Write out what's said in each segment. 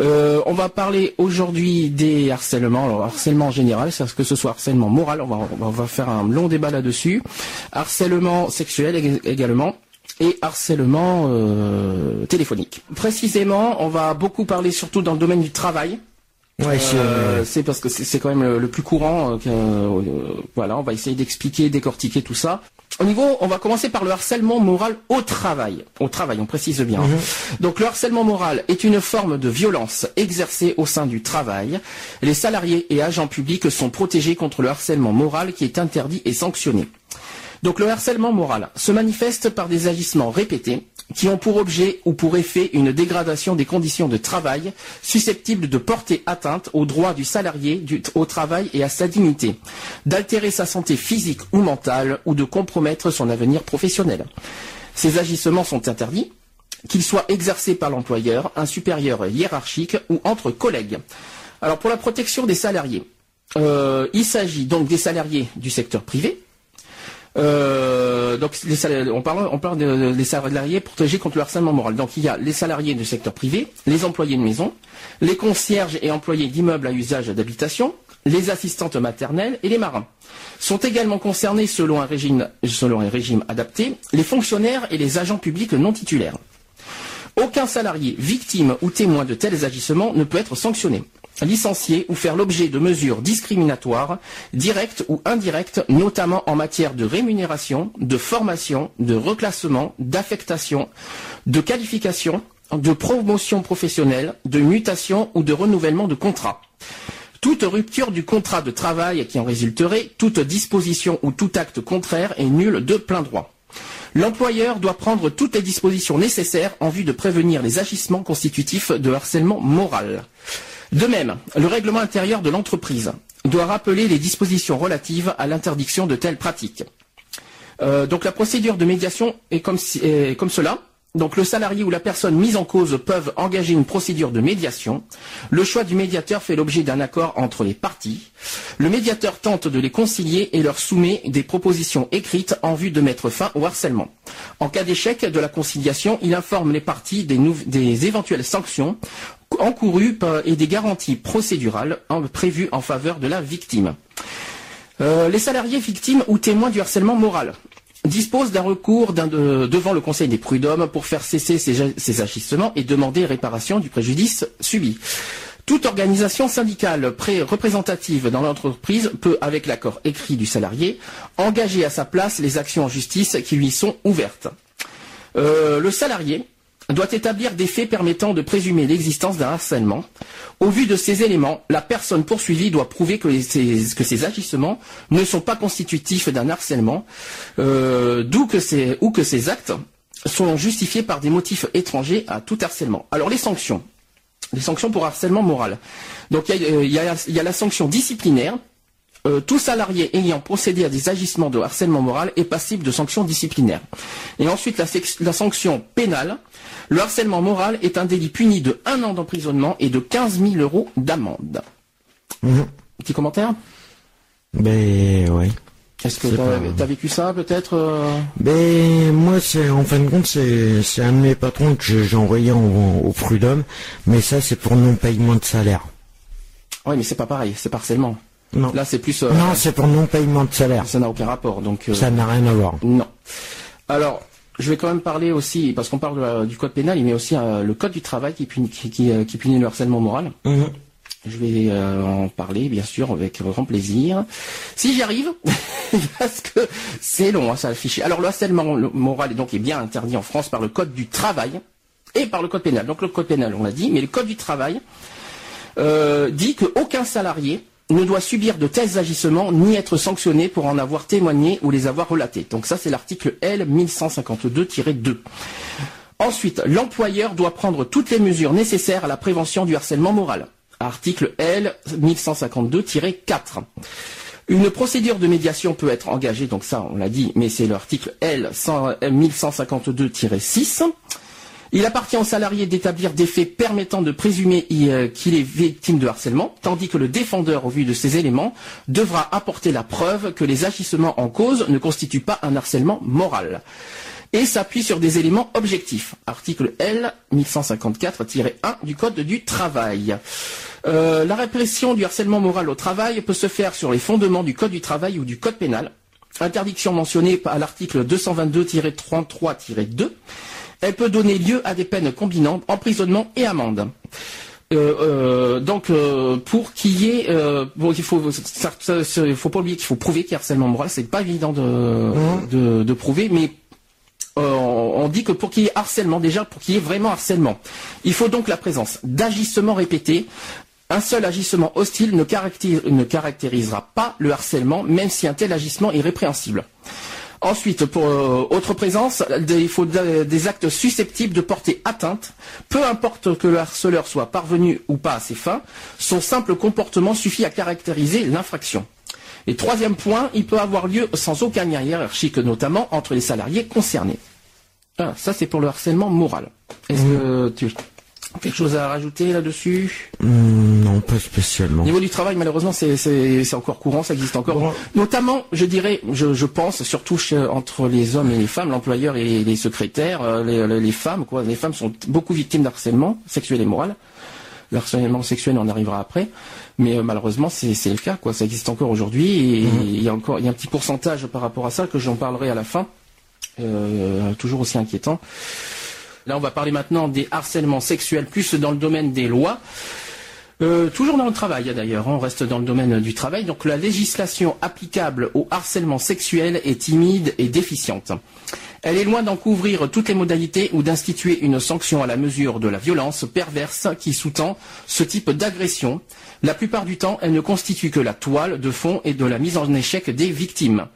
Euh, on va parler aujourd'hui des harcèlements, alors harcèlement en général, c'est que ce soit harcèlement moral, on va, on va faire un long débat là-dessus, harcèlement sexuel ég- également, et harcèlement euh, téléphonique. Précisément, on va beaucoup parler surtout dans le domaine du travail. Ouais, Euh, c'est parce que c'est quand même le, le plus courant. euh, voilà, on va essayer d'expliquer, décortiquer tout ça. Au niveau, on va commencer par le harcèlement moral au travail. Au travail, on précise bien. hein. Donc le harcèlement moral est une forme de violence exercée au sein du travail. Les salariés et agents publics sont protégés contre le harcèlement moral qui est interdit et sanctionné. Donc le harcèlement moral se manifeste par des agissements répétés qui ont pour objet ou pour effet une dégradation des conditions de travail susceptibles de porter atteinte aux droits du salarié au travail et à sa dignité, d'altérer sa santé physique ou mentale ou de compromettre son avenir professionnel. Ces agissements sont interdits, qu'ils soient exercés par l'employeur, un supérieur hiérarchique ou entre collègues. Alors pour la protection des salariés, euh, il s'agit donc des salariés du secteur privé, euh, on parle, on parle de- des salariés protégés contre le harcèlement moral. Donc il y a les salariés du secteur privé, les employés de maison, les concierges et employés d'immeubles à usage d'habitation, les assistantes maternelles et les marins. Sont également concernés selon un régime adapté, les fonctionnaires et les agents publics non titulaires. Aucun salarié, victime ou témoin de tels agissements ne peut être sanctionné, licencié ou faire l'objet de mesures discriminatoires, directes ou indirectes, notamment en matière de rémunération, de formation, de reclassement, d'affectation, de qualification, de promotion professionnelle, de mutation ou de renouvellement de contrat. Toute rupture du contrat de travail qui en résulterait, toute disposition ou tout acte contraire est nul de plein droit. L'employeur doit prendre toutes les dispositions nécessaires en vue de prévenir les agissements constitutifs de harcèlement moral. De même, le règlement intérieur de l'entreprise doit rappeler les dispositions relatives à l'interdiction de telles pratiques. Euh, donc la procédure de médiation est comme, cela. Donc le salarié ou la personne mise en cause peuvent engager une procédure de médiation. Le choix du médiateur fait l'objet d'un accord entre les parties. Le médiateur tente de les concilier et leur soumet des propositions écrites en vue de mettre fin au harcèlement. En cas d'échec de la conciliation, il informe les parties des éventuelles sanctions encourues par- et des garanties procédurales prévues en faveur de la victime. Euh, les salariés victimes ou témoins du harcèlement moral disposent d'un recours devant le Conseil des prud'hommes pour faire cesser ces, agissements et demander réparation du préjudice subi. Toute organisation syndicale pré- représentative dans l'entreprise peut, avec l'accord écrit du salarié, engager à sa place les actions en justice qui lui sont ouvertes. Euh, le salarié doit établir des faits permettant de présumer l'existence d'un harcèlement. Au vu de ces éléments, la personne poursuivie doit prouver que, les- ces agissements ne sont pas constitutifs d'un harcèlement, euh, d'où que ces, ou que ces actes sont justifiés par des motifs étrangers à tout harcèlement. Alors les sanctions. Les sanctions pour harcèlement moral. Donc il y, a, euh, la sanction disciplinaire. Euh, tout salarié ayant procédé à des agissements de harcèlement moral est passible de sanctions disciplinaires. Et ensuite, la, sanction pénale. Le harcèlement moral est un délit puni de un an d'emprisonnement et de 15 000 euros d'amende. Mhm. Petit commentaire Ben ouais. Est-ce que as vécu ça peut-être euh Ben moi c'est en fin de compte c'est un de mes patrons que j'ai envoyé en- au prud'homme, mais ça c'est pour non paiement de salaire. Oui, mais c'est pas pareil, c'est pas harcèlement. Non. Là, c'est plus. euh, Non, c'est pour non paiement de salaire. Ça n'a aucun rapport, donc. euh, Ça n'a rien à voir. Non. Alors, je vais quand même parler aussi, parce qu'on parle la- du code pénal, il met aussi euh, le code du travail qui punit, qui, qui, euh, qui punit le harcèlement moral. Mhm. Je vais euh, en parler, bien sûr, avec grand plaisir. Si j'y arrive, parce que c'est long, hein, ça affiche. Alors, le harcèlement le- moral est donc est bien interdit en France par le code du travail et par le code pénal. Donc, le code pénal, on l'a dit, mais le code du travail euh, dit qu'aucun salarié ne doit subir de tels agissements ni être sanctionné pour en avoir témoigné ou les avoir relatés. Donc ça, c'est l'article L 1152-2. Ensuite, l'employeur doit prendre toutes les mesures nécessaires à la prévention du harcèlement moral. article L 1152-4. Une procédure de médiation peut être engagée, donc ça on l'a dit, mais c'est l'article L 1152-6. Il appartient au salarié d'établir des faits permettant de présumer euh, qu'il est victime de harcèlement, tandis que le défendeur, au vu de ces éléments, devra apporter la preuve que les agissements en cause ne constituent pas un harcèlement moral et s'appuie sur des éléments objectifs. Article L 1154-1 du Code du travail. Euh, la répression du harcèlement moral au travail peut se faire sur les fondements du Code du travail ou du Code pénal. Interdiction mentionnée à l'article 222-33-2. Elle peut donner lieu à des peines combinantes, emprisonnement et amende. Euh, euh, donc pour qu'il y ait, bon, il faut, faut pas oublier qu'il faut prouver qu'il y a harcèlement moral. C'est pas évident de, mmh. de, de, prouver, mais euh, on dit que pour qu'il y ait harcèlement, déjà pour qu'il y ait vraiment harcèlement, il faut donc la présence d'agissements répétés. Un seul agissement hostile ne, caractérisera pas le harcèlement, même si un tel agissement est répréhensible. Ensuite, pour euh, autre présence, il faut des actes susceptibles de porter atteinte, peu importe que le harceleur soit parvenu ou pas à ses fins, son simple comportement suffit à caractériser l'infraction. Et troisième point, il peut avoir lieu sans aucun lien hiérarchique, notamment entre les salariés concernés. Ah, ça c'est pour le harcèlement moral. Quelque chose à rajouter là-dessus hmm, Non, pas spécialement. Au niveau du travail, malheureusement, c'est encore courant, ça existe encore. Notamment, je dirais, je, pense, surtout entre les hommes et les femmes, l'employeur et les, secrétaires, euh, les, les, femmes, quoi. Les femmes sont beaucoup victimes d'harcèlement sexuel et moral. Le harcèlement sexuel, on arrivera après. Mais euh, malheureusement, c'est le cas, quoi. Ça existe encore aujourd'hui et mhm. il y a encore il y a un petit pourcentage par rapport à ça que j'en parlerai à la fin, euh, toujours aussi inquiétant. Là, on va parler maintenant des harcèlements sexuels, plus dans le domaine des lois. Euh, toujours dans le travail d'ailleurs, on reste dans le domaine du travail. Donc la législation applicable au harcèlement sexuel est timide et déficiente. Elle est loin d'en couvrir toutes les modalités ou d'instituer une sanction à la mesure de la violence perverse qui sous-tend ce type d'agression. La plupart du temps, elle ne constitue que la toile de fond et de la mise en échec des victimes.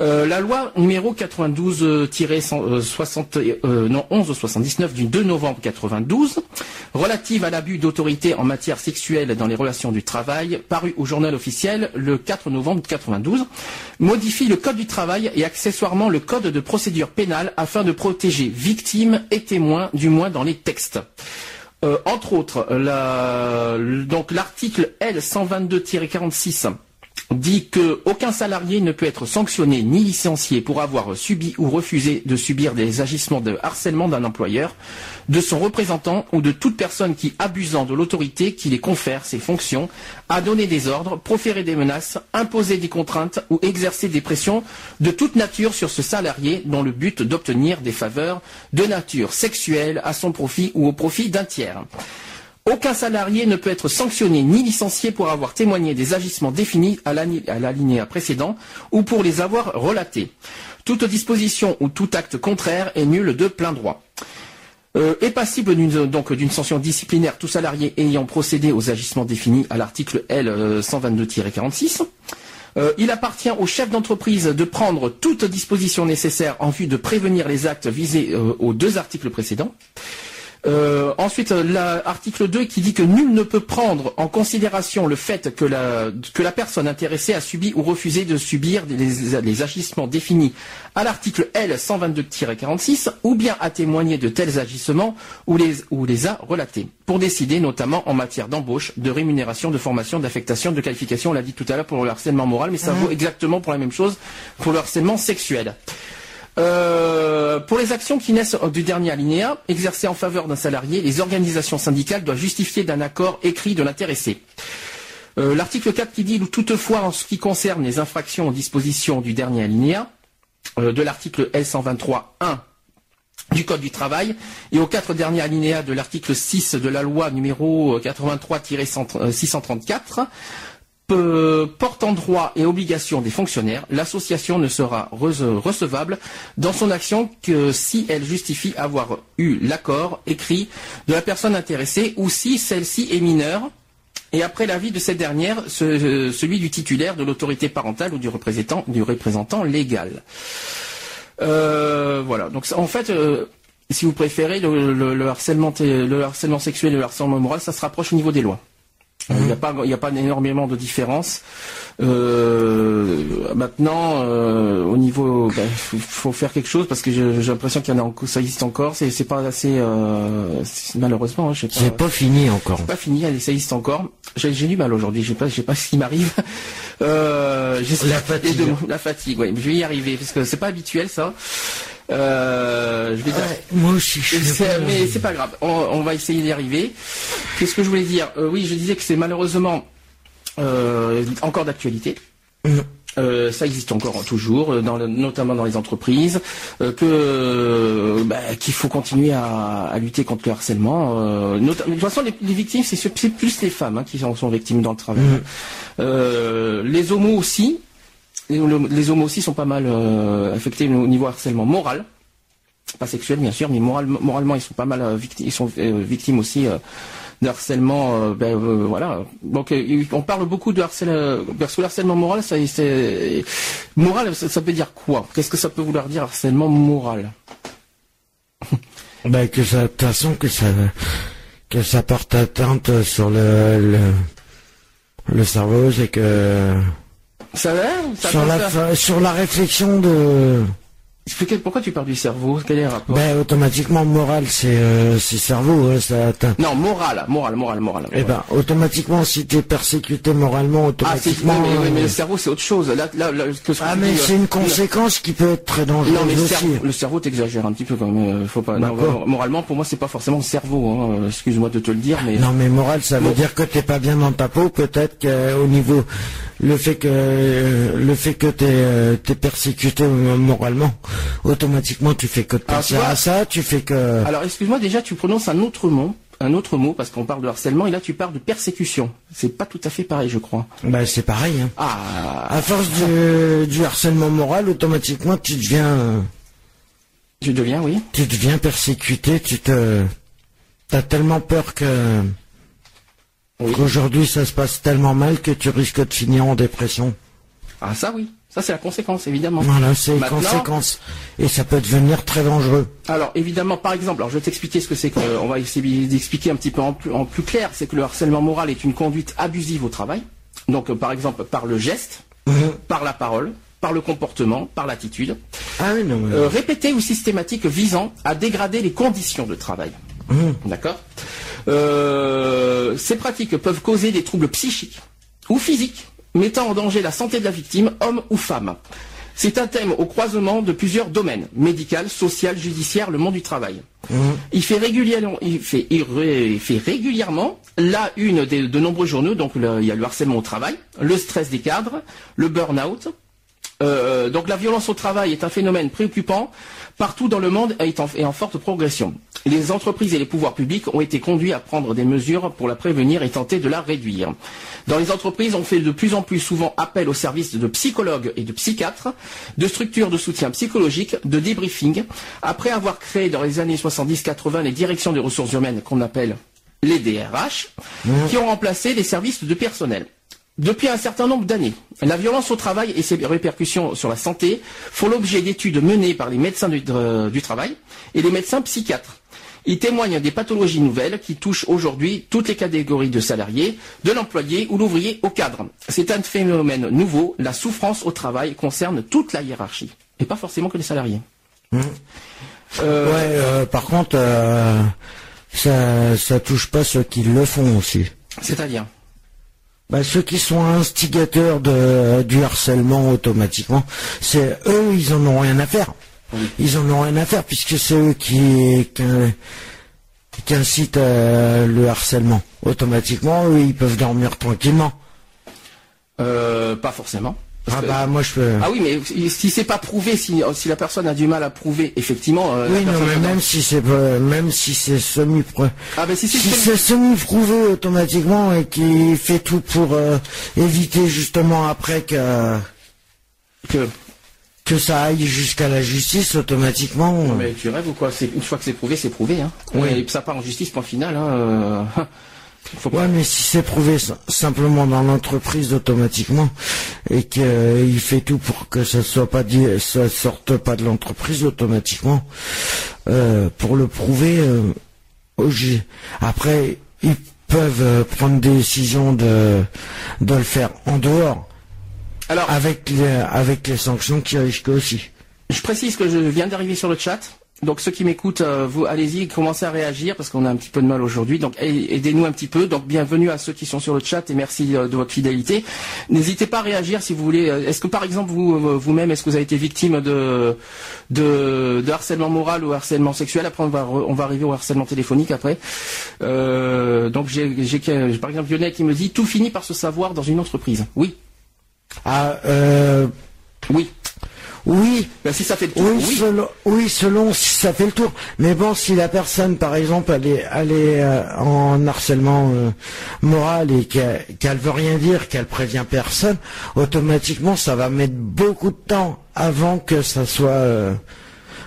Euh, la loi numéro 92-60, euh, euh, non 1179 du 2 novembre 92 relative à l'abus d'autorité en matière sexuelle dans les relations du travail, parue au journal officiel le 4 novembre 92, modifie le code du travail et accessoirement le code de procédure pénale afin de protéger victimes et témoins, du moins dans les textes. entre autres, donc l'article L 122-46 dit qu'aucun salarié ne peut être sanctionné ni licencié pour avoir subi ou refusé de subir des agissements de harcèlement d'un employeur, de son représentant ou de toute personne qui, abusant de l'autorité qui les confère ses fonctions, a donné des ordres, proféré des menaces, imposé des contraintes ou exercé des pressions de toute nature sur ce salarié dans le but d'obtenir des faveurs de nature sexuelle à son profit ou au profit d'un tiers. Aucun salarié ne peut être sanctionné ni licencié pour avoir témoigné des agissements définis à l'alinéa précédent ou pour les avoir relatés. Toute disposition ou tout acte contraire est nul de plein droit. Euh, est passible donc d'une sanction disciplinaire tout salarié ayant procédé aux agissements définis à l'article L 122-46. Euh, il appartient au chef d'entreprise de prendre toute disposition nécessaire en vue de prévenir les actes visés euh, aux deux articles précédents. Euh, ensuite, l'article 2 qui dit que nul ne peut prendre en considération le fait que la, que la personne intéressée a subi ou refusé de subir les, les agissements définis à l'article L 122-46 ou bien a témoigné de tels agissements ou les, ou les a relatés pour décider notamment en matière d'embauche, de rémunération, de formation, d'affectation, de qualification. On l'a dit tout à l'heure pour le harcèlement moral, mais ça mmh. vaut exactement pour la même chose pour le harcèlement sexuel. Euh, pour les actions qui naissent du dernier alinéa, exercées en faveur d'un salarié, les organisations syndicales doivent justifier d'un accord écrit de l'intéressé. Euh, l'article 4 qui dit toutefois en ce qui concerne les infractions aux dispositions du dernier alinéa euh, de l'article L123.1 du Code du travail et aux quatre derniers alinéas de l'article 6 de la loi numéro 83-634 portant droit et obligation des fonctionnaires, l'association ne sera recevable dans son action que si elle justifie avoir eu l'accord écrit de la personne intéressée ou si celle-ci est mineure et après l'avis de cette dernière, celui du titulaire de l'autorité parentale ou du représentant, légal. Euh, voilà. Donc en fait, euh, si vous préférez, le harcèlement sexuel et le harcèlement moral, ça se rapproche au niveau des lois. Il n'y a pas, il y a pas énormément de différence. Euh, maintenant, euh, au niveau, il ben, faut, faire quelque chose parce que j'ai l'impression qu'il y en a, ça existe encore. C'est, c'est pas assez, euh, malheureusement, hein, je sais pas. C'est pas fini encore. C'est pas fini, ça existe encore. J'ai, j'ai du mal aujourd'hui. Je sais pas, je sais pas ce qui m'arrive. Euh, la fatigue. la fatigue. Oui, je vais y arriver parce que c'est pas habituel ça. Euh, je vais dire. moi aussi. mais c'est pas grave. On, va essayer d'y arriver. Qu'est-ce que je voulais dire? Euh, Oui, je disais que c'est malheureusement euh, encore d'actualité. Mm. ça existe encore toujours, notamment dans les entreprises, que bah, qu'il faut continuer à, lutter contre le harcèlement. de toute façon, les, victimes, c'est plus les femmes hein, qui sont, victimes dans le travail. Mm. les homos aussi, les homos aussi sont pas mal euh, affectés au niveau harcèlement moral, pas sexuel bien sûr, mais moralement ils sont pas mal euh, victimes, ils sont euh, victimes aussi de harcèlement. Ben, voilà. Donc on parle beaucoup de harcèlement, parce que le harcèlement moral, ça, moral, ça, veut dire quoi? Qu'est-ce que ça peut vouloir dire harcèlement moral? Ben que ça, de toute façon que ça que ça porte atteinte sur le, le cerveau, c'est que ça va? Sur, la, sur la réflexion de pourquoi tu parles du cerveau? Quel est le rapport? Ben automatiquement moral c'est euh, c'est cerveau hein, ça atteint. Non moral moral moral moral. Eh ben automatiquement si tu es persécuté moralement automatiquement. Ah, mais, mais, le cerveau c'est autre chose. Là, là, ah mais c'est une conséquence qui peut être très dangereuse non, mais le aussi. Cerveau, le cerveau t'exagères un petit peu quand même. Euh, faut pas. moralement pour moi c'est pas forcément le cerveau. Hein. Excuse-moi de te le dire mais. Non mais moral ça veut dire que t'es pas bien dans ta peau peut-être qu'au niveau le fait que le fait que t'es euh, es persécuté moralement automatiquement tu fais que de penser à ça, tu fais que. Alors excuse-moi déjà, tu prononces un autre mot, un autre mot parce qu'on parle de harcèlement et là tu parles de persécution. C'est pas tout à fait pareil, je crois. Bah c'est pareil. Hein. Ah. À force du, harcèlement moral, automatiquement tu deviens. Tu deviens, oui. Tu deviens persécuté, tu te. T'as tellement peur que. Qu'aujourd'hui ça se passe tellement mal que tu risques de finir en dépression. Ah ça oui. Ça, c'est la conséquence, évidemment. Voilà, c'est la conséquence. Et ça peut devenir très dangereux. Alors, évidemment, par exemple, alors je vais t'expliquer ce que c'est que, on va essayer d'expliquer un petit peu en plus, en plus clair, c'est que le harcèlement moral est une conduite abusive au travail. Donc, euh, par exemple, par le geste, mhm. par la parole, par le comportement, par l'attitude. Ah oui, non, euh, répété ou systématique visant à dégrader les conditions de travail. Mhm. D'accord? Euh, Ces pratiques peuvent causer des troubles psychiques ou physiques mettant en danger la santé de la victime, homme ou femme. C'est un thème au croisement de plusieurs domaines, médical, social, judiciaire, le monde du travail. Mmh. Il, fait régulièrement, il, fait, régulièrement la une de nombreux journaux, donc il y a le harcèlement au travail, le stress des cadres, le burn-out. Euh, donc la violence au travail est un phénomène préoccupant partout dans le monde et en forte progression. Les entreprises et les pouvoirs publics ont été conduits à prendre des mesures pour la prévenir et tenter de la réduire. Dans les entreprises, on fait de plus en plus souvent appel aux services de psychologues et de psychiatres, de structures de soutien psychologique, de débriefing. Après avoir créé dans les années 70-80 les directions des ressources humaines qu'on appelle les DRH, mmh. qui ont remplacé les services de personnel. Depuis un certain nombre d'années, la violence au travail et ses répercussions sur la santé font l'objet d'études menées par les médecins du, euh, du travail et les médecins psychiatres. Il témoigne des pathologies nouvelles qui touchent aujourd'hui toutes les catégories de salariés, de l'employé ou l'ouvrier au cadre. C'est un phénomène nouveau. La souffrance au travail concerne toute la hiérarchie et pas forcément que les salariés. Mmh. Euh, ouais, euh, par contre, ça, ça touche pas ceux qui le font aussi. C'est-à-dire? Bah, ceux qui sont instigateurs de, du harcèlement automatiquement, c'est eux, ils en ont rien à faire. Ils en ont rien à faire puisque c'est eux qui, qui, incitent euh, le harcèlement. Automatiquement, eux, ils peuvent dormir tranquillement. Euh, pas forcément. Ah bah moi je peux. Ah oui mais si c'est pas prouvé, si, si la personne a du mal à prouver, effectivement. Euh, oui non mais même si c'est même si c'est semi prouvé. Ah bah si, c'est semi prouvé automatiquement et qui fait tout pour éviter justement après que que que ça aille jusqu'à la justice automatiquement. mais tu rêves ou quoi? Une fois que c'est prouvé, c'est prouvé. Hein. Oui. Et ça part en justice, point final. Hein. Euh, faut. Ouais, mais si c'est prouvé simplement dans l'entreprise automatiquement et qu'il fait tout pour que ça soit pas dit, ça sorte pas de l'entreprise automatiquement, euh, pour le prouver, euh, après il peuvent prendre des décisions de, de le faire en dehors. Alors, avec les, avec les sanctions qui risquent aussi. Je précise que je viens d'arriver sur le chat. Donc ceux qui m'écoutent, euh, vous allez-y, commencez à réagir parce qu'on a un petit peu de mal aujourd'hui. Donc aidez-nous un petit peu. Donc bienvenue à ceux qui sont sur le chat et merci euh, de votre fidélité. N'hésitez pas à réagir si vous voulez. Euh, est-ce que par exemple vous vous-même, est-ce que vous avez été victime de, de, harcèlement moral ou harcèlement sexuel? Après on va on va arriver au harcèlement téléphonique après. donc j'ai par exemple Lionel qui me dit tout finit par se savoir dans une entreprise. Oui. Ah euh... oui. Oui. Ben, si ça fait le tour. Oui, Selon, si ça fait le tour. Mais bon, si la personne, par exemple, elle est, euh, en harcèlement euh, moral et qu'elle veut rien dire, qu'elle prévient personne, automatiquement, ça va mettre beaucoup de temps avant que ça soit, euh,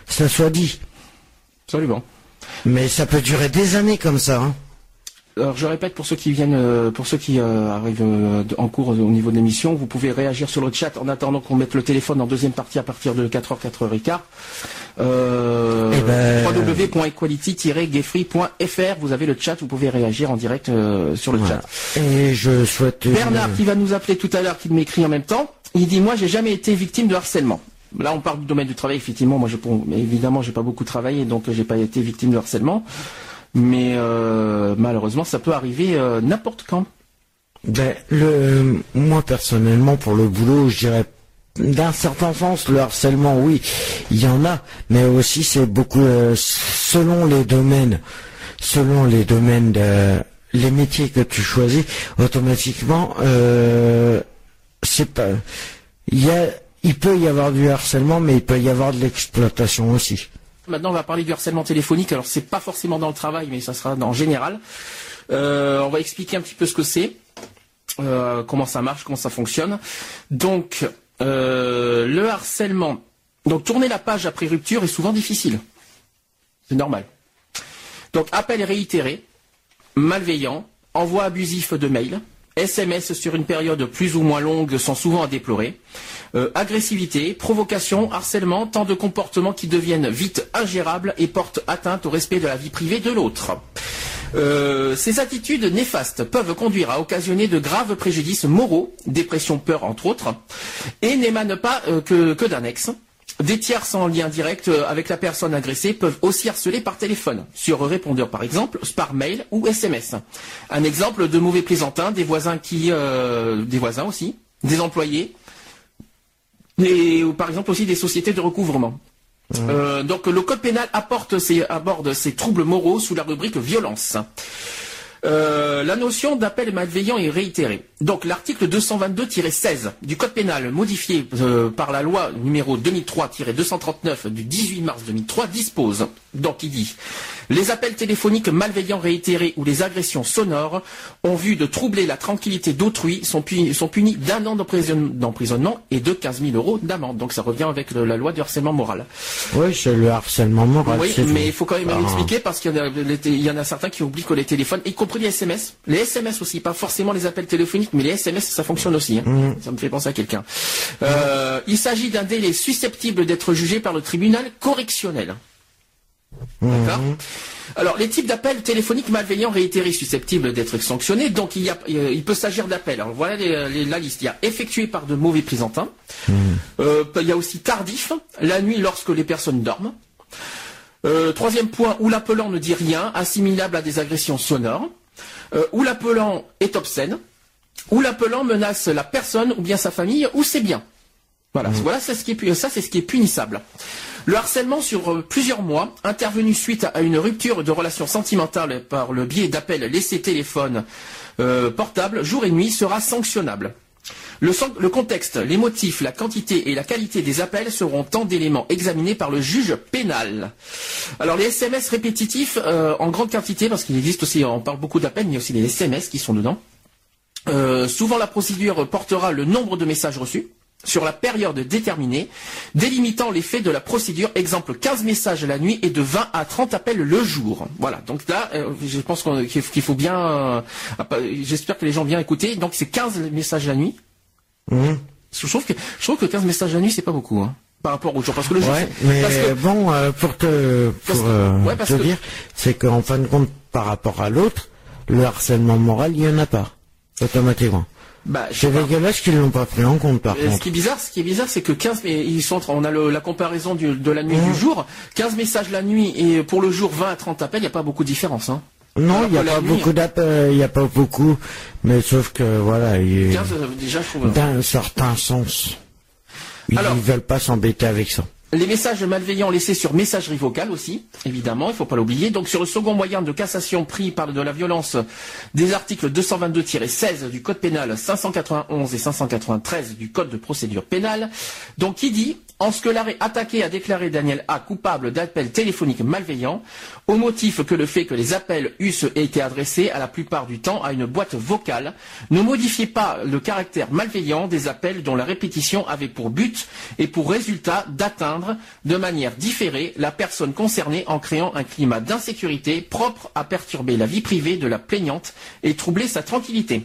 ça soit dit. Absolument. Mais ça peut durer des années comme ça. Hein. Alors je répète pour ceux qui viennent, euh, pour ceux qui euh, arrivent euh, en cours au niveau de l'émission, vous pouvez réagir sur le chat en attendant qu'on mette le téléphone en deuxième partie à partir de 4h, 4h15. Euh, eh ben... www.equality-gayfree.fr Vous avez le chat, vous pouvez réagir en direct sur le chat. Et je souhaite... Bernard qui va nous appeler tout à l'heure, qui m'écrit en même temps, il dit moi j'ai jamais été victime de harcèlement. Là, on parle du domaine du travail. Effectivement, moi, je, évidemment, j'ai pas beaucoup travaillé, donc j'ai pas été victime de harcèlement mais euh, malheureusement, ça peut arriver euh, n'importe quand. Ben, moi personnellement, pour le boulot, je dirais d'un certain sens, le harcèlement, oui, il y en a, mais aussi c'est beaucoup euh, selon les domaines, selon les domaines les métiers que tu choisis, automatiquement, c'est pas, il y a, il peut y avoir du harcèlement, mais il peut y avoir de l'exploitation aussi. Maintenant, on va parler du harcèlement téléphonique. Alors, c'est pas forcément dans le travail, mais ça sera en général. Euh, on va expliquer un petit peu ce que c'est, euh, comment ça marche, comment ça fonctionne. Donc, euh, le harcèlement. Donc, tourner la page après rupture est souvent difficile. C'est normal. Donc, appel réitéré, malveillant, envoi abusif de mails, SMS sur une période plus ou moins longue sont souvent à déplorer. Euh, agressivité, provocation, harcèlement, tant de comportements qui deviennent vite ingérables et portent atteinte au respect de la vie privée de l'autre. Euh, ces attitudes néfastes peuvent conduire à occasionner de graves préjudices moraux, dépression, peur entre autres, et n'émanent pas euh, que d'un ex. Des tiers sans lien direct avec la personne agressée peuvent aussi harceler par téléphone, sur répondeur par exemple, par mail ou SMS. Un exemple de mauvais plaisantins, des voisins qui, des voisins aussi, des employés, et ou par exemple aussi des sociétés de recouvrement. Euh, donc le code pénal apporte aborde ces troubles moraux sous la rubrique violence. Euh, la notion d'appel malveillant est réitérée. Donc l'article 222-16 du Code pénal modifié euh, par la loi numéro 2003-239 du 18 mars 2003 dispose, donc il dit les appels téléphoniques malveillants réitérés ou les agressions sonores ont vu de troubler la tranquillité d'autrui sont punis, d'un an d'emprisonnement et de 15 000 euros d'amende. Donc ça revient avec la loi du harcèlement moral. Oui, c'est le harcèlement moral. Oui, mais il faut quand même ah. expliquer parce qu'il y, en a certains qui oublient que les téléphones, y compris les SMS, les SMS aussi, pas forcément les appels téléphoniques, mais les SMS, ça fonctionne aussi. Hein. Mm. Ça me fait penser à quelqu'un. Euh, il s'agit d'un délai susceptible d'être jugé par le tribunal correctionnel. D'accord mhm. Alors, les types d'appels téléphoniques malveillants réitérés susceptibles d'être sanctionnés, donc il, y a, euh, il peut s'agir d'appels. Alors voilà la liste. Il y a effectué par de mauvais présentants. Mhm. Euh, il y a aussi tardif, la nuit lorsque les personnes dorment. Euh, troisième point, où l'appelant ne dit rien, assimilable à des agressions sonores. Où l'appelant est obscène. Où l'appelant menace la personne ou bien sa famille ou ses biens. Voilà, mhm. voilà c'est ce qui est, ça c'est ce qui est punissable. Le harcèlement sur euh, plusieurs mois, intervenu suite à une rupture de relations sentimentales par le biais d'appels laissés téléphone euh, portable jour et nuit, sera sanctionnable. Le, contexte, les motifs, la quantité et la qualité des appels seront tant d'éléments examinés par le juge pénal. Alors les SMS répétitifs euh, en grande quantité, parce qu'il existe aussi, on parle beaucoup d'appels, mais il y a aussi les SMS qui sont dedans. souvent la procédure portera le nombre de messages reçus sur la période déterminée, délimitant les faits de la procédure, exemple 15 messages la nuit et de 20 à 30 appels le jour. Voilà, donc là, euh, je pense qu'il faut bien, euh, j'espère que les gens viennent écouter, donc c'est 15 messages la nuit. Mmh. Je, trouve que, je trouve que 15 messages la nuit, c'est pas beaucoup. Hein, par rapport au jour, parce que le jour, mais bon, euh, pour te, pour, te dire, c'est qu'en fin de compte, par rapport à l'autre, le harcèlement moral, il n'y en a pas, automatiquement. Bah, C'est dégueulasse qu'ils l'ont pas pris en compte, par Euh, Ce contre. qui est bizarre, ce qui est bizarre, c'est que 15, mais ils sont, on a le- la comparaison du- de la nuit et du jour. 15 messages la nuit et pour le jour 20 à 30 appels, il n'y a pas beaucoup de différence, hein. Non, il n'y a pas nuit, beaucoup d'appels, il n'y a pas beaucoup, mais sauf que, voilà, il 15, euh, déjà, je trouve. d'un certain sens. Ils ne veulent pas s'embêter avec ça. Les messages malveillants laissés sur messagerie vocale aussi, évidemment, il faut pas l'oublier. Donc sur le second moyen de cassation pris par de la violence des articles 222-16 du Code pénal, 591 et 593 du Code de procédure pénale. Donc qui dit en ce que l'arrêt attaqué a déclaré Daniel A coupable d'appels téléphoniques malveillants, au motif que le fait que les appels eussent été adressés à la plupart du temps à une boîte vocale ne modifiait pas le caractère malveillant des appels dont la répétition avait pour but et pour résultat d'atteindre de manière différée la personne concernée en créant un climat d'insécurité propre à perturber la vie privée de la plaignante et troubler sa tranquillité.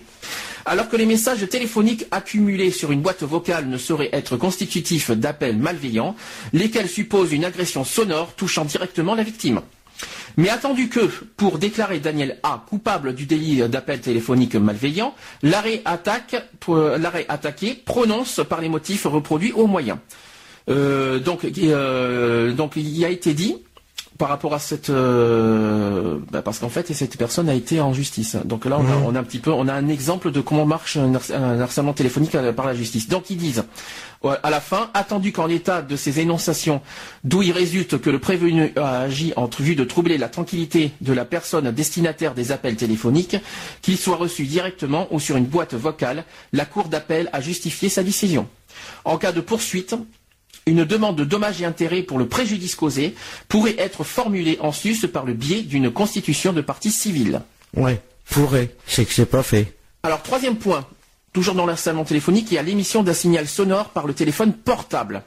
Alors que les messages téléphoniques accumulés sur une boîte vocale ne sauraient être constitutifs d'appels malveillants, lesquels supposent une agression sonore touchant directement la victime. Mais attendu que, pour déclarer Daniel A coupable du délit d'appel téléphonique malveillant, l'arrêt l'arrêt attaqué prononce par les motifs reproduits au moyen. Euh, donc, euh, donc il y a été dit par rapport à cette euh, bah, parce qu'en fait cette personne a été en justice. Donc là on a, on a un petit peu on a un exemple de comment marche un harcèlement téléphonique euh, par la justice. Donc ils disent euh, à la fin, attendu qu'en l'état de ces énonciations, d'où il résulte que le prévenu a agi en vue de troubler la tranquillité de la personne destinataire des appels téléphoniques, qu'il soit reçu directement ou sur une boîte vocale, la Cour d'appel a justifié sa décision. En cas de poursuite, une demande de dommages et intérêts pour le préjudice causé pourrait être formulée en sus par le biais d'une constitution de partie civile. Ouais, pourrait, c'est que c'est pas fait. Alors, troisième point, toujours dans l'harcèlement téléphonique, il y a l'émission d'un signal sonore par le téléphone portable.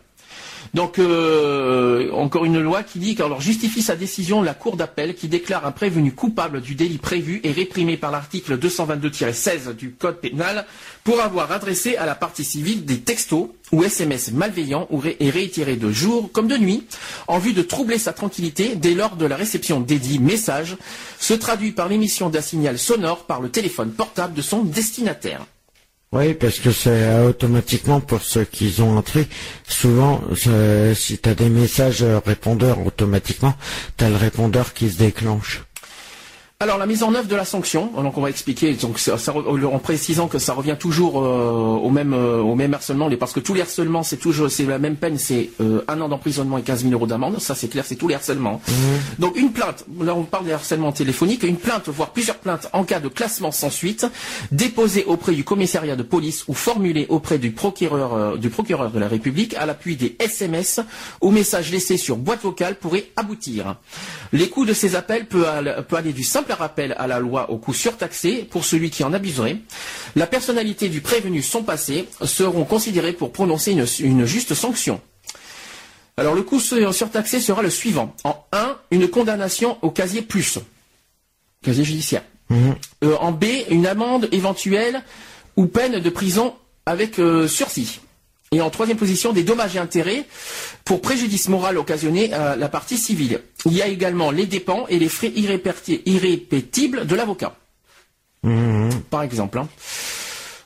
Donc, euh, encore une loi qui dit qu'alors justifie sa décision la Cour d'appel qui déclare un prévenu coupable du délit prévu et réprimé par l'article 222-16 du Code pénal pour avoir adressé à la partie civile des textos ou SMS malveillants ou et réitérés de jour comme de nuit en vue de troubler sa tranquillité dès lors de la réception des dits messages se traduit par l'émission d'un signal sonore par le téléphone portable de son destinataire. Oui, parce que c'est automatiquement pour ceux qui ont entré. Souvent, si tu as des messages répondeurs, automatiquement, tu as le répondeur qui se déclenche. Alors la mise en œuvre de la sanction, donc on va expliquer donc ça, ça re- en précisant que ça revient toujours euh, au même euh, au même harcèlement, parce que tous les harcèlements c'est toujours c'est la même peine, c'est euh, un an d'emprisonnement et 15 000 euros d'amende, ça c'est clair, c'est tous les harcèlements. Donc une plainte, là on parle des harcèlements téléphoniques, une plainte voire plusieurs plaintes en cas de classement sans suite, déposée auprès du commissariat de police ou formulée auprès du procureur du procureur de la République à l'appui des SMS ou messages laissés sur boîte vocale pourraient aboutir. Les coûts de ces appels peut aller du simple rappel à la loi au coût surtaxé pour celui qui en abuserait. La personnalité du prévenu son passé seront considérés pour prononcer une, une juste sanction. Alors le coût sur- surtaxé sera le suivant. En 1, une condamnation au casier plus, casier judiciaire. Euh, en B, une amende éventuelle ou peine de prison avec euh, sursis. Et en troisième position, des dommages et intérêts pour préjudice moral occasionné à la partie civile. Il y a également les dépenses et les frais irrépétibles de l'avocat. Par exemple. hein.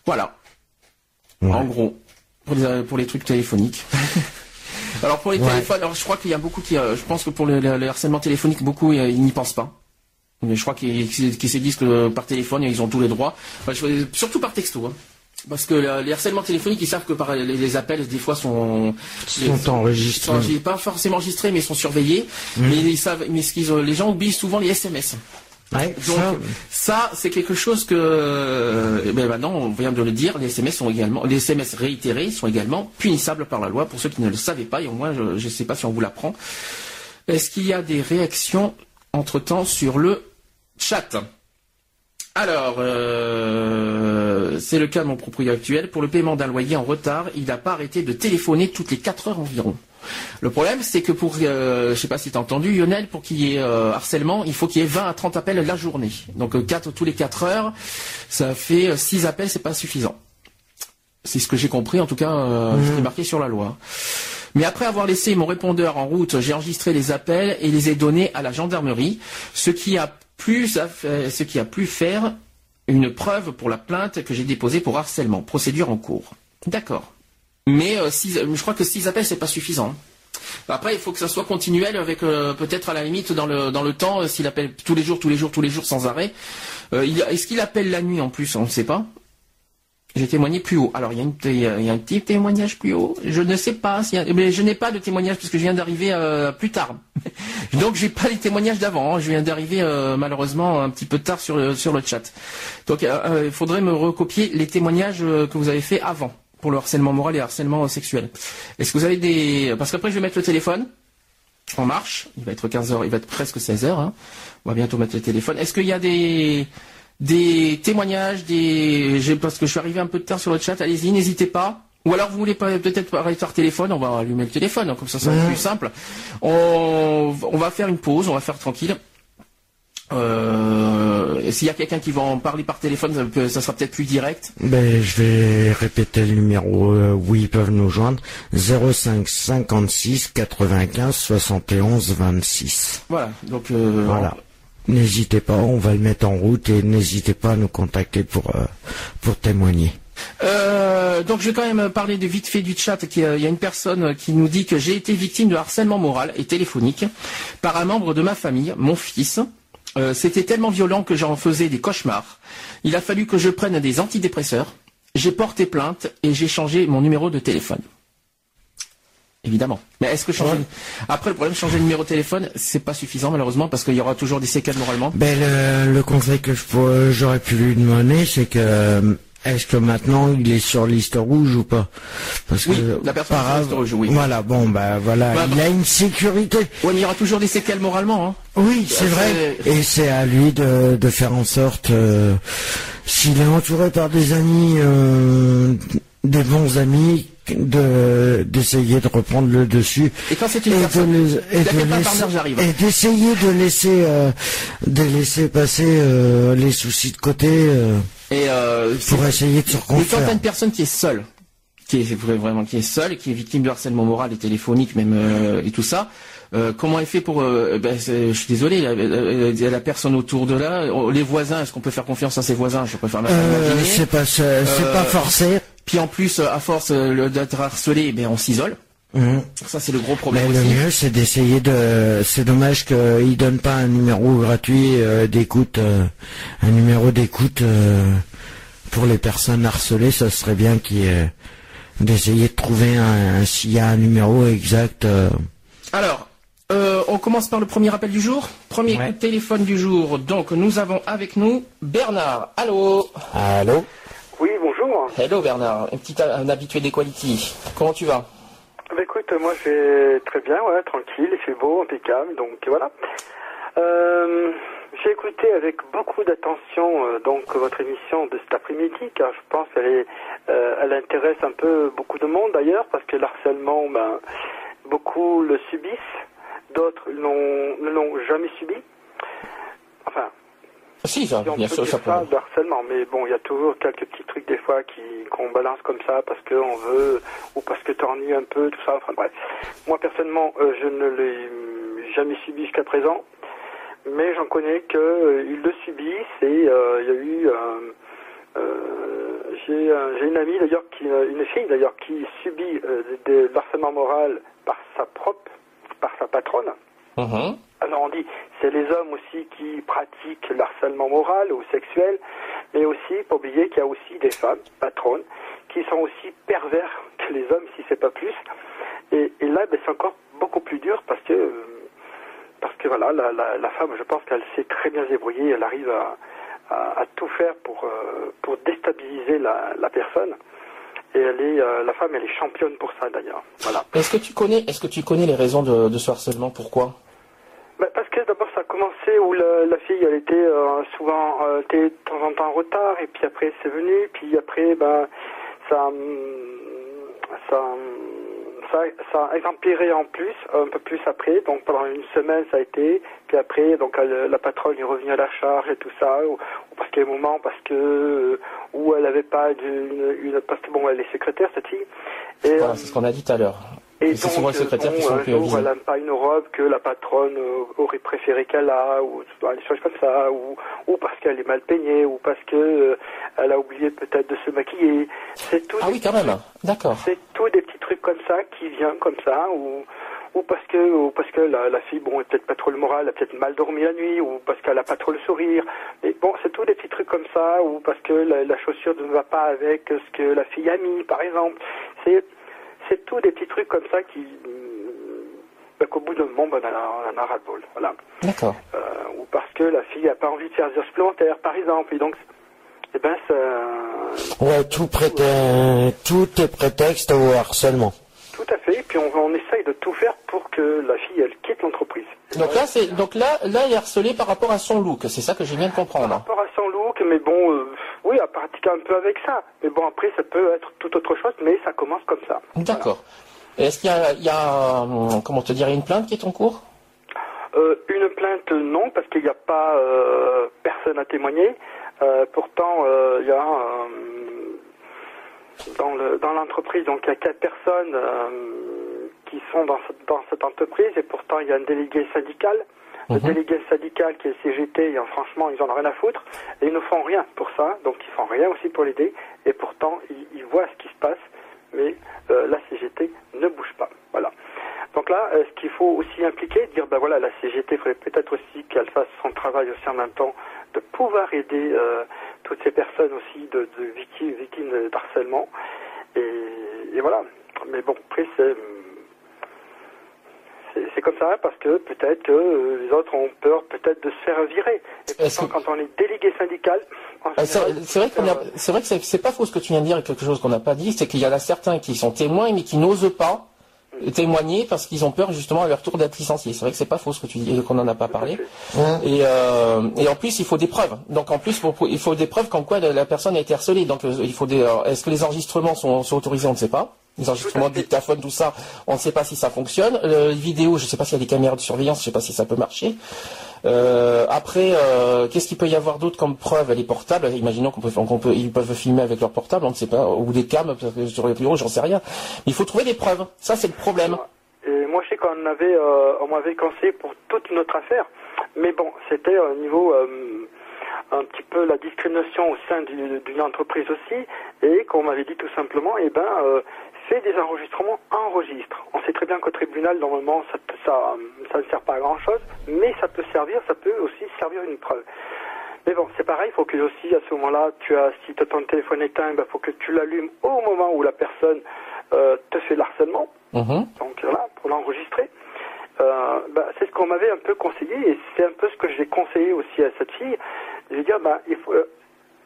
Voilà. En gros, pour les, pour les trucs téléphoniques. alors pour les Ouais. téléphones, alors je crois qu'il y a beaucoup qui, euh, je pense que pour le, le- le harcèlement téléphonique, beaucoup euh, ils n'y pensent pas. Mais je crois qu'ils se disent que par téléphone ils ont tous les droits. Enfin, surtout par texto. hein. Parce que les harcèlements téléphoniques, ils savent que par les, les appels, des fois, sont, Sont enregistrés. sont- pas forcément enregistrés, mais sont surveillés. Mais ils savent, mais ce qu'ils les gens oublient souvent les SMS. Ouais, Donc ça, ça, c'est quelque chose que euh, eh ben, maintenant on vient de le dire, les SMS sont également les SMS réitérés sont également punissables par la loi pour ceux qui ne le savaient pas et au moins je ne sais pas si on vous l'apprend. Est-ce qu'il y a des réactions entre-temps sur le chat? Alors, euh, c'est le cas de mon propriétaire actuel. Pour le paiement d'un loyer en retard, il n'a pas arrêté de téléphoner toutes les 4 heures environ. Le problème, c'est que pour, euh, je sais pas si tu as entendu, Lionel, pour qu'il y ait euh, harcèlement, il faut qu'il y ait 20 à 30 appels la journée. Donc euh, 4 tous les 4 heures, ça fait 6 appels, c'est pas suffisant. C'est ce que j'ai compris, en tout cas, euh, c'était marqué sur la loi. Mais après avoir laissé mon répondeur en route, j'ai enregistré les appels et les ai donnés à la gendarmerie, ce qui a plus ce qui a pu faire une preuve pour la plainte que j'ai déposée pour harcèlement. Procédure en cours. D'accord. Mais euh, je crois que six appels, c'est pas suffisant. Après, il faut que ça soit continuel avec euh, peut-être à la limite dans le temps, euh, s'il appelle tous les jours, tous les jours, tous les jours sans arrêt. Est-ce qu'il appelle la nuit en plus? On ne sait pas. J'ai témoigné plus haut. Alors il y, a un petit témoignage plus haut. Je ne sais pas mais je n'ai pas de témoignage parce que je viens d'arriver euh, plus tard. Donc j'ai pas les témoignages d'avant. Hein. Je viens d'arriver euh, malheureusement un petit peu tard sur sur le chat. Donc euh, il faudrait me recopier les témoignages que vous avez fait avant pour le harcèlement moral et le harcèlement sexuel. Est-ce que vous avez des parce qu'après je vais mettre le téléphone en marche. Il va être 15 h il va être presque 16 h hein. On va bientôt mettre le téléphone. Est-ce qu'il y a des des témoignages, des parce que je suis arrivé un peu de tard sur le chat, allez-y, n'hésitez pas. Ou alors vous voulez peut-être parler par téléphone, on va allumer le téléphone, hein, comme ça être plus simple. On, va faire une pause, on va faire tranquille. Euh, S'il y a quelqu'un qui va en parler par téléphone, ça, sera peut-être plus direct. Ben, je vais répéter le numéro euh, où ils peuvent nous joindre 05 56 95 71 26. Voilà, donc euh, voilà. N'hésitez pas, on va le mettre en route et n'hésitez pas à nous contacter pour, euh, pour témoigner. Euh, donc je vais quand même parler de vite fait du chat. Il y a une personne qui nous dit que j'ai été victime de harcèlement moral et téléphonique par un membre de ma famille, mon fils. Euh, c'était tellement violent que j'en faisais des cauchemars. Il a fallu que je prenne des antidépresseurs. J'ai porté plainte et j'ai changé mon numéro de téléphone. Évidemment. Mais est-ce que changer... Après, le problème, changer le numéro de téléphone, c'est pas suffisant, malheureusement, parce qu'il y aura toujours des séquelles moralement. Ben, le, conseil que j'aurais pu lui demander, c'est que, euh, est-ce que maintenant il est sur liste rouge ou pas? Parce oui, que la personne sur liste rouge, oui. Voilà, bon, bah voilà, bah, il a une sécurité. Oui, mais il y aura toujours des séquelles moralement. Hein. Oui, c'est vrai. Et c'est à lui de, de, faire en sorte, euh, s'il est entouré par des amis, euh, des bons amis, de d'essayer de reprendre le dessus et quand c'est une et et d'essayer de laisser euh, de laisser passer euh, les soucis de côté euh, et pour essayer de se reconstruire. Quand une personne qui est seule, qui est vraiment qui est seule, qui est victime de harcèlement moral et téléphonique même et tout ça. comment elle fait pour ben, Je suis désolé, la, la, personne autour de là, les voisins. Est-ce qu'on peut faire confiance à ses voisins? Je préfère C'est pas c'est pas forcé. Puis en plus, à force euh, d'être harcelé, ben, on s'isole. Mhm. Ça c'est le gros problème. le mieux c'est d'essayer de. C'est dommage qu'ils donnent pas un numéro gratuit euh, d'écoute, euh, un numéro d'écoute pour les personnes harcelées. Ça serait bien qu'il d'essayer de trouver un, s'il y a un numéro exact. Alors, on commence par le premier appel du jour. Premier téléphone du jour. Donc nous avons avec nous Bernard. Allô? Allô? Oui, bonjour. Hello Bernard, un petit un habitué d'Equality. Comment tu vas? Bah, Écoute, moi je vais très bien, ouais, tranquille, il fait beau, impeccable, donc voilà. Euh, j'ai écouté avec beaucoup d'attention euh, donc votre émission de cet après-midi, car je pense qu'elle est, euh, elle intéresse un peu beaucoup de monde d'ailleurs, parce que l'harcèlement, ben, beaucoup le subissent, d'autres ne l'ont jamais subi. Enfin, si, ça, bien sûr, ça, de harcèlement, mais bon, il y a toujours quelques petits trucs des fois qui qu'on balance comme ça parce qu'on veut ou parce que t'ennuies un peu, tout ça. Enfin bref. Moi personnellement, euh, je ne l'ai jamais subi jusqu'à présent, mais j'en connais que euh, ils le subissent et euh, il y a eu j'ai une amie d'ailleurs qui une fille d'ailleurs qui subit des harcèlement moral par sa propre par sa patronne. Uh-huh. Alors on dit, c'est les hommes aussi qui pratiquent le harcèlement moral ou sexuel, mais aussi, pas oublier qu'il y a aussi des femmes, patronnes, qui sont aussi pervers que les hommes, si c'est pas plus. Et, là, ben, c'est encore beaucoup plus dur parce que, parce que voilà, la, femme, je pense qu'elle sait très bien se débrouiller, elle arrive à, tout faire pour, euh, pour déstabiliser la, personne. Et elle est, euh, la femme, elle est championne pour ça d'ailleurs. Voilà. Est-ce que tu connais, est-ce que tu connais les raisons de, de ce harcèlement? Pourquoi? Bah, parce que d'abord ça a commencé où la, fille elle était euh, souvent euh, de temps en temps en retard et puis après c'est venu puis après ben ça hum, ça hum, ça, ça a empiré en plus, un peu plus après. Donc pendant une semaine ça a été. Puis après, donc la patronne est revenue à la charge et tout ça. Ou, parce qu'il y a un moment, parce que euh, où elle avait pas une, une, parce que bon, elle est secrétaire cette fille. Voilà, c'est ce qu'on a dit tout à l'heure. Et, donc, souvent les secrétaires qui sont un jour, elle n'aime pas une robe que la patronne euh, aurait préféré qu'elle a, ou des choses comme ça, ou, ou parce qu'elle est mal peignée, ou parce que euh, elle a oublié peut-être de se maquiller. C'est tout. Ah oui, quand même. D'accord. C'est tout des petits trucs comme ça qui viennent comme ça, ou ou parce que ou parce que la, la fille bon est peut-être pas trop le moral, elle a peut-être mal dormi la nuit, ou parce qu'elle a pas trop le sourire. Mais bon, c'est tous des petits trucs comme ça, ou parce que la, la, chaussure ne va pas avec ce que la fille a mis, par exemple. C'est c'est tous des petits trucs comme ça qui ben, qu'au bout d'un moment, ben, on, en a, ras le bol. Voilà. D'accord. Euh, ou parce que la fille n'a pas envie de faire des supplémentaires, par exemple. Et donc, eh ben, ça... Ouais, tout, tout est prétexte au harcèlement. Tout à fait. Et puis, on, on essaye de tout faire pour que la fille, elle quitte l'entreprise. Donc là, c'est donc là, là, il est harcelé par rapport à son look. C'est ça que j'ai bien de comprendre. Par rapport à son look, mais bon, euh, oui, à pratiquer un peu avec ça. Mais bon, après, ça peut être tout autre chose, mais ça commence comme ça. D'accord. Est-ce qu'il y a, hum, comment te dire, une plainte qui est en cours? Euh, Une plainte, non, parce qu'il n'y a pas euh, personne à témoigner. Euh, pourtant, il y a dans l'entreprise, donc il y a quatre personnes qui sont dans cette, dans cette entreprise, et pourtant il y a un délégué syndical. Le mhm. délégué syndical qui est CGT, franchement, ils en ont rien à foutre. Et ils ne font rien pour ça, donc ils font rien aussi pour l'aider. Et pourtant, ils, voient ce qui se passe, mais la CGT ne bouge pas. Voilà. Donc là, euh, ce qu'il faut aussi impliquer, dire ben voilà, la CGT, il faudrait peut-être aussi qu'elle fasse son travail aussi en même temps, de pouvoir aider euh, toutes ces personnes aussi de, victimes, victimes d'harcèlement. Et, voilà. Mais bon, après c'est c'est comme ça parce que peut-être que euh, les autres ont peur peut-être de se faire virer. Et pourtant, quand on est délégué syndical, c'est vrai, c'est vrai que c'est pas faux ce que tu viens de dire, quelque chose qu'on n'a pas dit, c'est qu'il y en a certains qui sont témoins mais qui n'osent pas témoigner parce qu'ils ont peur justement à leur tour d'être licenciés. C'est vrai que c'est pas faux ce que tu dis, qu'on n'en a pas parlé. Et, euh, et en plus, il faut des preuves. Donc en plus, il faut des preuves comme quoi la, personne a été harcelée. Donc euh, il faut des. Est-ce que les enregistrements sont, sont autorisés On ne sait pas. Les enregistrements de dictaphone, tout ça, on ne sait pas si ça fonctionne. les vidéos, je ne sais pas s'il y a des caméras de surveillance, je ne sais pas si ça peut marcher. Euh, après, euh, qu'est-ce qu'il peut y avoir d'autre comme preuve? Elle est portable. Imaginons qu'on peut, qu'on peut, ils peuvent filmer avec leur portable, on ne sait pas, ou des cams sur les bureaux, j'en sais rien. Mais il faut trouver des preuves. Ça, c'est le problème. Et moi, je sais qu'on avait, euh, on m'avait conseillé pour toute notre affaire, mais bon, c'était au niveau un petit peu la discrimination au sein d'une entreprise aussi, et qu'on m'avait dit tout simplement, eh ben, fait des enregistrements, enregistre. On sait très bien qu'au tribunal, normalement, ça, ça, ça ne sert pas à grand chose, mais ça peut servir, ça peut aussi servir une preuve. Mais bon, c'est pareil, il faut que aussi à ce moment-là, tu as, si ton téléphone éteint, il ben, faut que tu l'allumes au moment où la personne euh, te fait l'harcèlement. Mhm. Donc voilà, pour l'enregistrer. Euh, ben, c'est ce qu'on m'avait un peu conseillé et c'est un peu ce que j'ai conseillé aussi à cette fille. Je vais dire, ben, il faut, euh,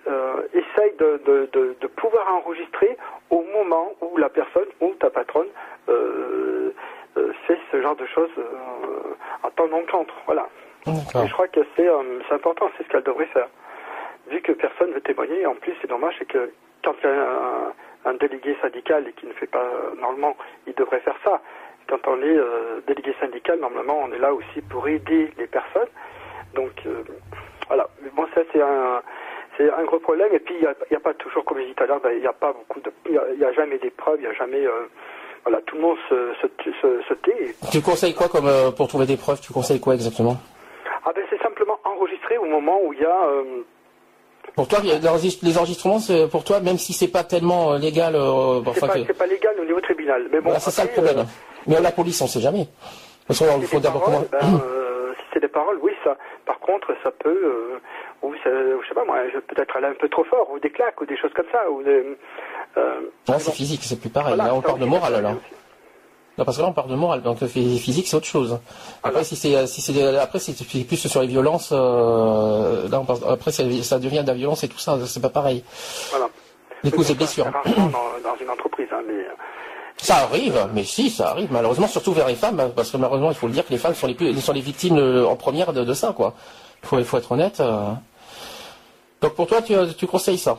euh, essaye de, de, de, pouvoir enregistrer au moment où la personne ou ta patronne euh, euh fait ce genre de choses en temps d'encontre. Voilà. Et je crois que c'est important, c'est ce qu'elle devrait faire. Vu que personne ne veut témoigner, en plus c'est dommage, c'est que quand il y a un, un, délégué syndical et qui ne fait pas normalement, il devrait faire ça. Quand on est délégué syndical, normalement on est là aussi pour aider les personnes. Donc voilà. Mais bon, ça c'est un c'est un gros problème. Et puis, il n'y a, pas toujours, comme je disais tout à l'heure, ben, il n'y a pas beaucoup de. Il n'y a, jamais des preuves, il n'y a jamais. Euh, voilà, tout le monde se, se, se, tait. Tu conseilles quoi comme, euh, pour trouver des preuves? Tu conseilles quoi exactement? Ah ben c'est simplement enregistrer au moment où il y a. Euh, pour toi, les enregistrements, pour toi, même si c'est pas tellement légal. Euh, c'est pas, pas, légal au niveau tribunal. Mais bon, c'est ça le problème. mais la police, on ne sait jamais. Parce qu'il faut d'abord comment. Ben, si c'est des paroles, oui, ça. Par contre, ça peut ou je sais pas moi, peut-être aller un peu trop fort, ou des claques, ou des choses comme ça. Ou euh, c'est physique, c'est plus pareil. là, on parle de morale alors. Non, parce que là, on parle de morale, donc physique, c'est autre chose. Après, si c'est, si c'est, après, c'est plus sur les violences. Euh, là, après, ça devient de la violence et tout ça, c'est pas pareil. Voilà. Les coups et blessures. Dans, dans une entreprise, hein, mais. Euh, ça arrive, mais si, ça arrive, malheureusement, surtout vers les femmes, parce que malheureusement, il faut le dire que les femmes sont les, plus, sont les victimes en première de, ça, quoi. Il faut, il faut être honnête. Donc pour toi, tu, tu conseilles ça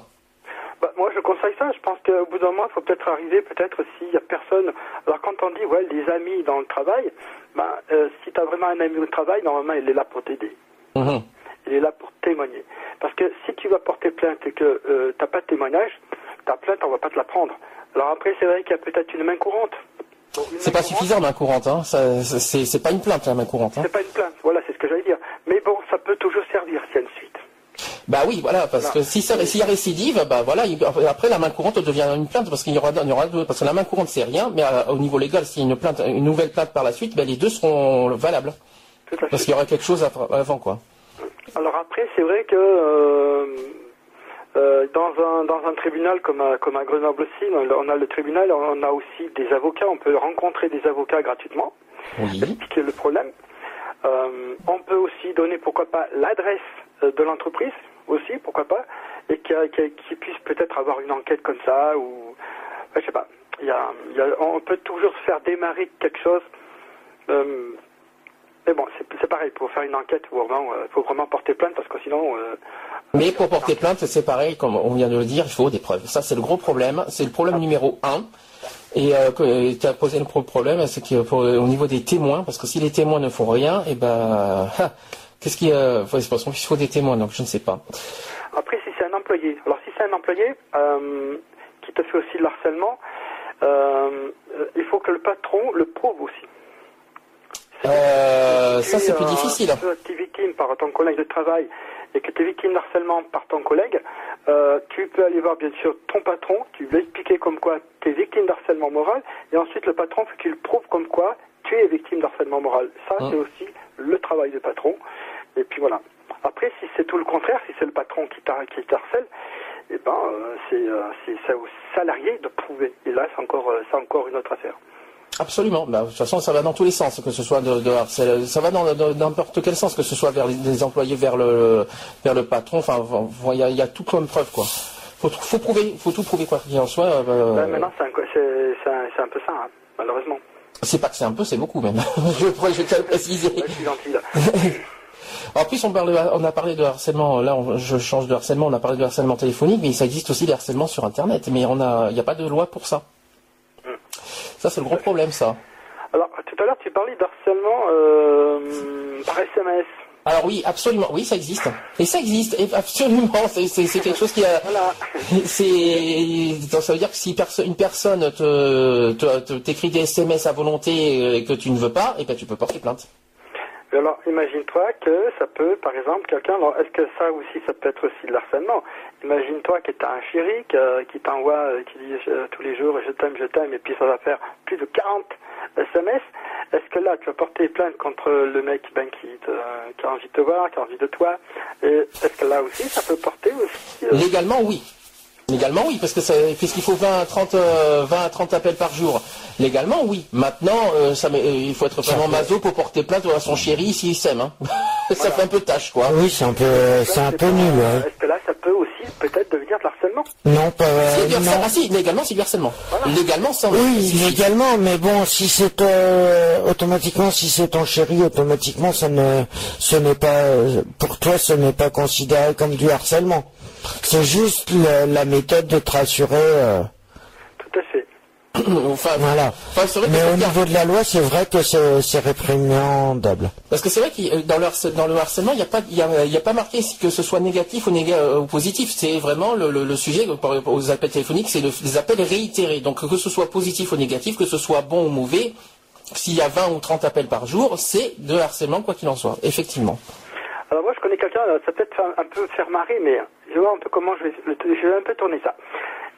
bah, moi, je conseille ça. Je pense qu'au bout d'un moment, il faut peut-être arriver, peut-être s'il n'y a personne. Alors, quand on dit, ouais, les amis dans le travail, bah, euh, si tu as vraiment un ami au travail, normalement, il est là pour t'aider. Mhm. Il est là pour témoigner. Parce que si tu vas porter plainte et que euh, tu n'as pas de témoignage, ta plainte, on ne va pas te la prendre. Alors après, c'est vrai qu'il y a peut-être une main courante. c'est pas suffisant main courante, hein. c'est pas une plainte la main courante. Hein. C'est pas une plainte, voilà, c'est ce que j'allais dire. Mais bon, ça peut toujours servir s'il y a une suite. Bah oui, voilà, parce que si s'il y a récidive, bah voilà, après la main courante devient une plainte parce qu'il y aura, il y aura deux, parce que la main courante c'est rien, mais euh, au niveau légal, s'il y a une plainte, une nouvelle plainte par la suite, ben les deux seront valables. Parce qu'il y aura quelque chose avant, quoi. Alors après, c'est vrai que euh, euh, dans, un, dans un tribunal comme à, comme à Grenoble aussi, on a le tribunal, on a aussi des avocats, on peut rencontrer des avocats gratuitement, oui. expliquer le problème. on peut aussi donner, pourquoi pas, l'adresse de l'entreprise aussi, pourquoi pas, et qui, puisse peut-être avoir une enquête comme ça, ou je sais pas. Y a, on peut toujours faire démarrer quelque chose. Euh, mais bon, c'est pareil, pour faire une enquête, il euh, faut vraiment porter plainte parce que sinon. Euh, mais pour porter plainte, c'est pareil, comme on vient de le dire, il faut des preuves. Ça, c'est le gros problème. C'est le problème numéro un. Et tu as posé le problème, c'est qu'au niveau des témoins, parce que si les témoins ne font rien, et eh ben, qu'est-ce qu'il y a Il faut des témoins, donc je ne sais pas. Après, si c'est un employé, alors si c'est un employé euh, qui te fait aussi de harcèlement, euh, il faut que le patron le prouve aussi. Euh, ça, c'est plus difficile. Si tu es victime par ton collègue de travail et que tu es victime d'harcèlement par ton collègue, tu peux aller voir bien sûr ton patron, tu lui expliquer comme quoi tu es victime d'harcèlement moral, et ensuite le patron faut qu'il prouve comme quoi tu es victime d'harcèlement moral. Ça, hein. c'est aussi le travail du patron. Et puis voilà. Après, si c'est tout le contraire, si c'est le patron qui t'harcèle, eh ben, euh, euh, c'est au salarié de prouver. Et là, c'est encore, euh, encore une autre affaire. Absolument. Bah, de toute façon, ça va dans tous les sens, que ce soit de, de ça va dans n'importe quel sens, que ce soit vers les, employés, vers le, vers le patron. Enfin, il y, a, tout comme preuve, quoi. Faut, faut prouver, faut tout prouver quoi qu'il en soit. Bah, maintenant, c'est un, un, peu ça, hein, malheureusement. C'est pas que c'est un peu, c'est beaucoup même. je, je tiens à le préciser. je suis gentil là. En plus, on, parle, on a parlé de harcèlement, là je change de harcèlement, on a parlé de harcèlement téléphonique, mais ça existe aussi des harcèlements sur Internet, mais il n'y a pas de loi pour ça. Ça, c'est le gros problème, ça. Alors, tout à l'heure, tu parlais d'harcèlement euh, par SMS. Alors oui, absolument, oui, ça existe. Et ça existe, absolument. C'est quelque chose qui a. Voilà. C'est. Ça veut dire que si une personne te t'écrit des SMS à volonté et que tu ne veux pas, et eh ben tu peux porter plainte. Alors, imagine-toi que ça peut, par exemple, quelqu'un, est-ce que ça aussi, ça peut être aussi de l'harcèlement? Imagine-toi que tu as un chéri qui, t'envoie, euh, qui dit euh, tous les jours je t'aime, je t'aime, et puis ça va faire plus de 40 SMS. Est-ce que là, tu vas porter plainte contre le mec ben, qui, qui a envie de te voir, qui a envie de toi? Est-ce que là aussi, ça peut porter aussi euh, Légalement, oui. Légalement, oui, parce que puisqu'il faut 20 à 30, 20 30 appels par jour. Légalement, oui. Maintenant, euh, ça, euh, il faut être vraiment maso pour porter plainte à son chéri s'il s'aime. Hein. ça fait un peu tâche, quoi. Oui, c'est un peu, c'est un peu nul. Est-ce que là, ça peut aussi peut-être devenir de l'harcèlement? Non, pas. non. Ah si, légalement, c'est du harcèlement. Légalement, ça. Oui, légalement, mais bon, si c'est euh, automatiquement, si c'est ton chéri, automatiquement, ça ne, ce n'est pas, pour toi, ce n'est pas considéré comme du harcèlement. C'est juste la, méthode de te rassurer. Euh. Tout à fait. enfin, voilà. Mais au niveau de la loi, c'est vrai que c'est réprimandable. Parce que c'est vrai que dans le, dans le harcèlement, il n'y a, pas, a, pas marqué que ce soit négatif ou, euh, ou positif. C'est vraiment le, sujet aux appels téléphoniques, c'est des appels réitérés. Donc que ce soit positif ou négatif, que ce soit bon ou mauvais, s'il y a 20 ou 30 appels par jour, c'est de harcèlement, quoi qu'il en soit, effectivement. Alors moi, je connais quelqu'un, ça peut être un, peu faire marrer, mais je vois un peu comment je vais, je vais un peu tourner ça.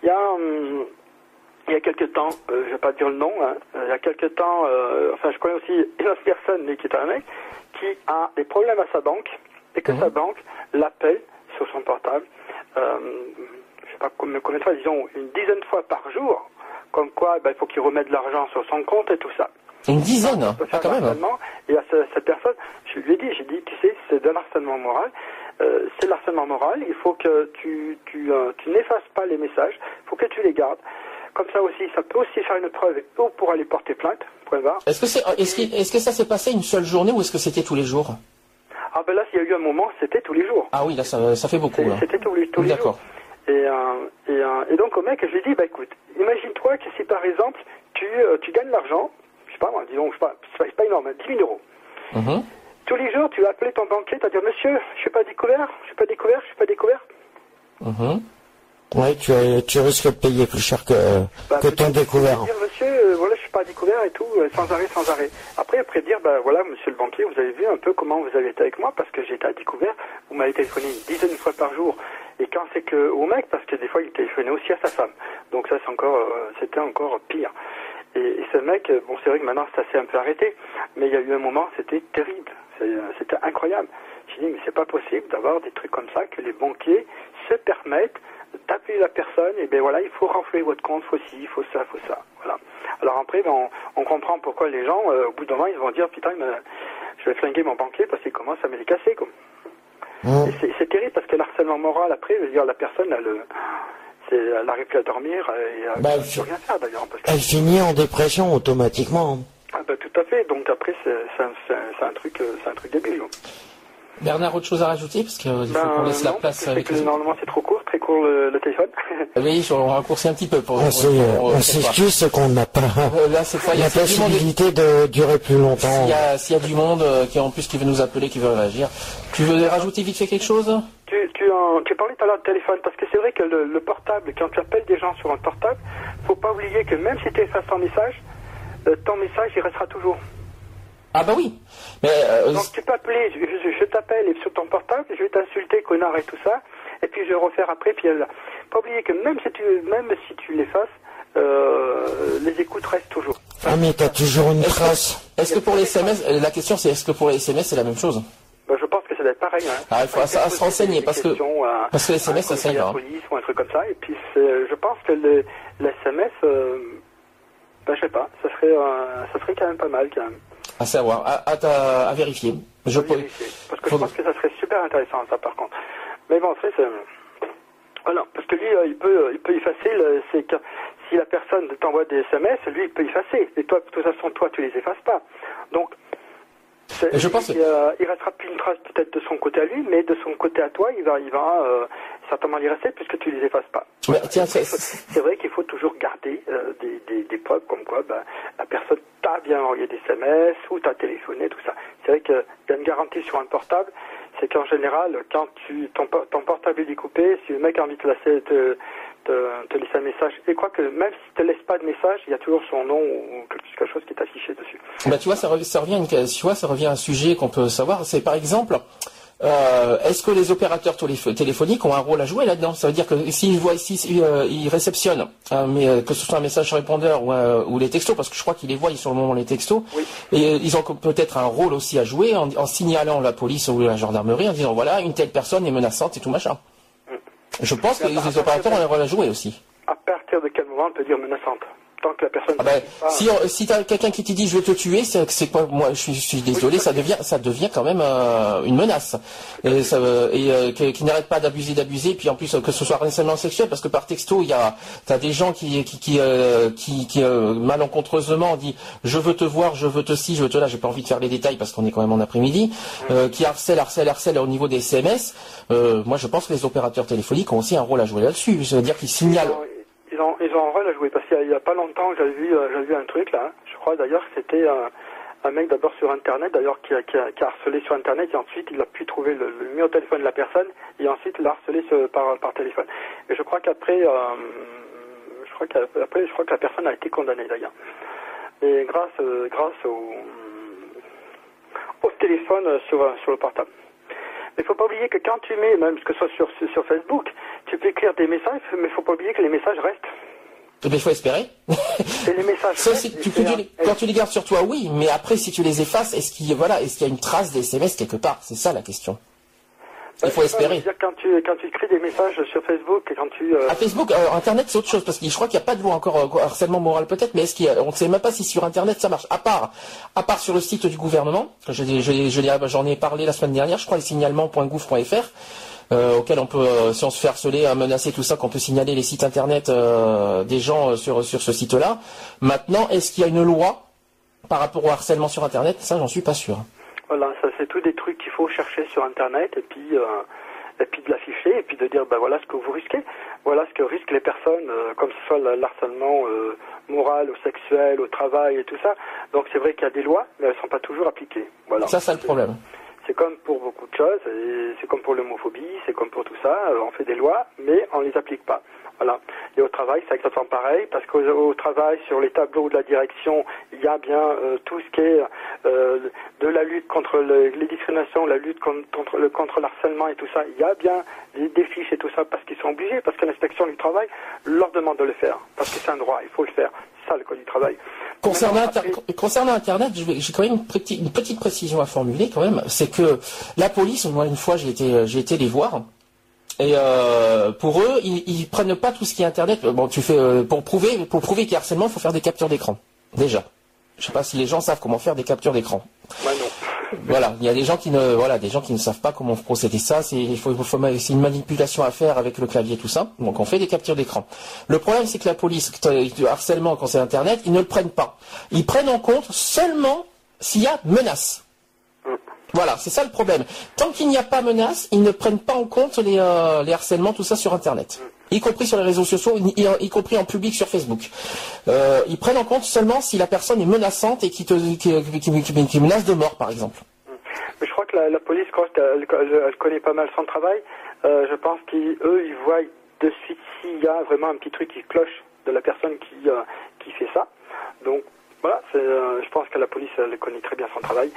Il y a, hum, il y a quelques temps, euh, je vais pas dire le nom, hein, euh, il y a quelques temps, euh, enfin je connais aussi une autre personne, mais qui est un mec, qui a des problèmes à sa banque, et que sa mhm. banque l'appelle sur son portable, je sais pas combien, de fois, disons une dizaine de fois par jour, comme quoi ben, il faut qu'il remette de l'argent sur son compte et tout ça. Une dizaine ah, quand même. Et à cette personne, je lui ai dit, j'ai dit, tu sais, c'est de l'harcèlement moral. Euh, c'est l'harcèlement moral. Il faut que tu, tu, euh, tu n'effaces pas les messages. Il faut que tu les gardes. Comme ça aussi, ça peut aussi faire une preuve ou pour aller porter plainte. Est-ce que, c'est, est-ce, est que ça s'est passé une seule journée ou est-ce que c'était tous les jours? Ah ben là, s'il y a eu un moment, c'était tous les jours. Ah oui, là, ça, ça fait beaucoup. C'était tous les, tous les jours. Et, euh, et, euh, et, donc au mec, je lui ai dit, bah écoute, imagine-toi que si par exemple, tu, euh, tu gagnes l'argent, sais pas moi, disons, je sais pas, c'est pas énorme, 10 000 euros. Mhm. Tous les jours, tu vas appeler ton banquier, tu vas dire, monsieur, je suis pas découvert, je suis pas découvert, je suis pas découvert. Mhm. Oui, tu, tu risques de payer plus cher que, bah, que ton découvert. Dire, monsieur, euh, voilà, je suis pas découvert et tout, euh, sans arrêt, sans arrêt. Après, après dire, ben voilà, monsieur le banquier, vous avez vu un peu comment vous avez été avec moi, parce que j'étais à découvert, vous m'avez téléphoné une dizaine de fois par jour. Et quand c'est que au mec, parce que des fois il téléphonait aussi à sa femme. Donc ça, c'est encore, euh, c'était encore pire. Et, ce mec, euh, bon, c'est vrai que maintenant ça s'est un peu arrêté, mais il y a eu un moment, c'était terrible, c'était incroyable. J'ai dit, mais c'est pas possible d'avoir des trucs comme ça, que les banquiers se permettent d'appeler la personne, et ben voilà, il faut renfler votre compte, faut ci, il faut ça, il faut ça. Voilà. Alors après, ben, on, comprend pourquoi les gens, euh, au bout d'un moment, ils vont dire, putain, je vais flinguer mon banquier parce qu'il commence à me les casser, quoi. Mmh. C'est terrible parce que l'harcèlement moral, après, je veux dire, la personne, elle, elle n'arrive plus à dormir et elle bah, ne peut rien faire d'ailleurs. Elle finit en dépression automatiquement. Ah bah, tout à fait, donc après, c'est un, un, truc, euh, un truc débile. Bernard, autre chose à rajouter? Parce qu'il faut ben, qu'on laisse la place avec les... Normalement, c'est trop court, très court le, téléphone. oui, on raccourcit un petit peu. Pour, on s'excuse qu'on n'a pas euh, là, cette fois, il y a la possibilité de durer plus longtemps. S'il y, a du monde euh, qui en plus qui veut nous appeler, qui veut réagir. Tu veux rajouter vite fait quelque chose? Tu, tu, tu parlais tout à l'heure de téléphone, parce que c'est vrai que le, portable, quand tu appelles des gens sur un portable, faut pas oublier que même si tu effaces ton message, euh, ton message, il restera toujours. Ah bah oui. Mais euh, Donc tu peux appeler, je, t'appelle sur ton portable, je vais t'insulter, connard et tout ça, et puis je vais refaire après, puis là. Pas oublier que même si tu, même si tu l'effaces, euh, les écoutes restent toujours. Ah mais t'as toujours une trace. Est-ce que pour les SMS, la question c'est est-ce que pour les SMS c'est la même chose bah, je pense que ça doit être pareil. Hein. Ah, il faut ça, se renseigner parce que, parce que les SMS ça sert. Police ou un truc comme ça. Et puis je pense que les, SMS, euh, bah, je sais pas, ça serait, euh, ça serait quand même pas mal quand même. À savoir, à, à, à vérifier. Je peux... Parce que je pense que ça serait super intéressant, ça, par contre. Mais bon, c'est... Voilà, parce que lui, euh, il peut, il peut effacer, c'est que si la personne t'envoie des SMS, lui, il peut effacer. Et toi, de toute façon, toi, tu les effaces pas. Donc, je pense... il, il restera plus une trace peut-être de son côté à lui, mais de son côté à toi, il va, il va euh, certainement y rester puisque tu les effaces pas. c'est vrai qu'il faut toujours garder euh, des, des, preuves comme quoi ben, la personne t'a bien envoyé des SMS ou t'a téléphoné, tout ça. C'est vrai qu'il y a une garantie sur un portable, c'est qu'en général, quand tu ton, ton, portable est découpé, si le mec a envie de te te, te, laisser un message. Et crois que même si tu ne laisses pas de message, il y a toujours son nom ou quelque chose qui est affiché dessus. Bah, tu vois, ça, revient, ça revient à un sujet qu'on peut savoir. C'est par exemple, euh, est-ce que les opérateurs téléphoniques ont un rôle à jouer là-dedans? Ça veut dire que s'ils voient, euh, réceptionnent, mais, euh, que ce soit un message sur répondeur ou, les textos, parce que je crois qu'ils les voient sur le moment les textos, et ils ont peut-être un rôle aussi à jouer en, signalant la police ou la gendarmerie en disant voilà une telle personne est menaçante et tout machin. Je pense que les opérateurs ont un rôle à jouer aussi. À partir de quel moment on peut dire menaçante? Que la personne. Ah ben, si si as quelqu'un qui te dit je vais te tuer, c'est quoi Moi, je suis, désolé, ça devient ça devient quand même euh, une menace et, ça, et euh, qui n'arrête pas d'abuser, d'abuser, puis en plus que ce soit harcèlement sexuel, parce que par texto, il y a t'as des gens qui qui qui, euh, qui, qui malencontreusement dit je veux te voir, je veux te ci, je veux te là. J'ai pas envie de faire les détails parce qu'on est quand même en après-midi. qui harcèle, harcèle, harcèle au niveau des SMS. moi, je pense que les opérateurs téléphoniques ont aussi un rôle à jouer là-dessus. C'est-à-dire qu'ils signalent ils ont, ils ont un rôle à jouer parce qu'il n'y a, pas longtemps j'avais vu, euh, vu un truc là. Hein. Je crois d'ailleurs que c'était un, mec d'abord sur Internet, d'ailleurs qui a, qui, a, harcelé sur Internet et ensuite il a pu trouver le, numéro de téléphone de la personne et ensuite l'a harcelé par, par téléphone. Et je crois qu'après, euh, je crois qu'après, je crois que la personne a été condamnée d'ailleurs. Et grâce, euh, grâce au, au téléphone sur, sur le portable. Mais il faut pas oublier que quand tu mets, même que ce soit sur, sur Facebook, tu peux écrire des messages, mais il faut pas oublier que les messages restent. Mais il faut espérer. Et les messages. tu quand tu les gardes sur toi, oui, mais après, si tu les effaces, est-ce qu'il voilà, est-ce qu'il y a une trace des SMS quelque part? C'est ça la question. Il faut espérer. quand tu, quand tu écris des messages sur Facebook et quand tu... Euh... À Facebook, euh, Internet c'est autre chose, parce que je crois qu'il n'y a pas de loi encore, euh, harcèlement moral peut-être, mais est-ce qu'il on ne sait même pas si sur Internet ça marche, à part, à part sur le site du gouvernement, j'en ai parlé la semaine dernière, je crois, les signalements.gouv.fr, euh, auquel on peut, euh, si on se fait harceler, menacer tout ça, qu'on peut signaler les sites internet des gens sur, sur ce site-là. Maintenant, est-ce qu'il y a une loi par rapport au harcèlement sur internet? Ça, j'en suis pas sûr. Voilà, ça c'est tous des trucs qu'il faut chercher sur Internet et puis euh, et puis de l'afficher et puis de dire ben voilà ce que vous risquez, voilà ce que risquent les personnes, euh, comme ce soit l'harcèlement euh, moral ou sexuel au travail et tout ça. Donc c'est vrai qu'il y a des lois, mais elles ne sont pas toujours appliquées. Voilà. Ça c'est le problème. C'est comme pour beaucoup de choses, c'est comme pour l'homophobie, c'est comme pour tout ça. on fait des lois, mais on ne les applique pas. Voilà. Et au travail, c'est exactement pareil, parce qu'au travail, sur les tableaux de la direction, il y a bien euh, tout ce qui est euh, de la lutte contre les discriminations, la lutte contre, le, contre l'harcèlement et tout ça. Il y a bien des, fiches et tout ça, parce qu'ils sont obligés, parce que l'inspection du travail leur demande de le faire, parce que c'est un droit, il faut le faire. Ça le code du travail. Concernant, concernant Internet, j'ai quand même une petite, une petite précision à formuler quand même, c'est que la police, moi une fois j'ai été, j'ai été les voir, et euh, pour eux, ils, ils prennent pas tout ce qui est internet. Bon, tu fais euh, pour prouver pour prouver qu'il y a harcèlement, il faut faire des captures d'écran. Déjà. Je sais pas si les gens savent comment faire des captures d'écran. Non. voilà, il y a des gens qui ne voilà, des gens qui ne savent pas comment procéder ça, c'est il faut, faut c'est une manipulation à faire avec le clavier tout ça. Donc on fait des captures d'écran. Le problème c'est que la police le harcèlement quand c'est internet, ils ne le prennent pas. Ils prennent en compte seulement s'il y a menace. Voilà, c'est ça le problème. Tant qu'il n'y a pas menace, ils ne prennent pas en compte les, euh, harcèlements, tout ça sur Internet. Y compris sur les réseaux sociaux, y, compris en public sur Facebook. Euh, ils prennent en compte seulement si la personne est menaçante et qui, menace de mort, par exemple. Mais je crois que la, police, quand elle, connaît pas mal son travail, euh, je pense qu'eux, ils voient de suite s'il y a vraiment un petit truc qui cloche de la personne qui, qui fait ça. Donc, voilà, je pense que la police, elle connaît très bien son travail.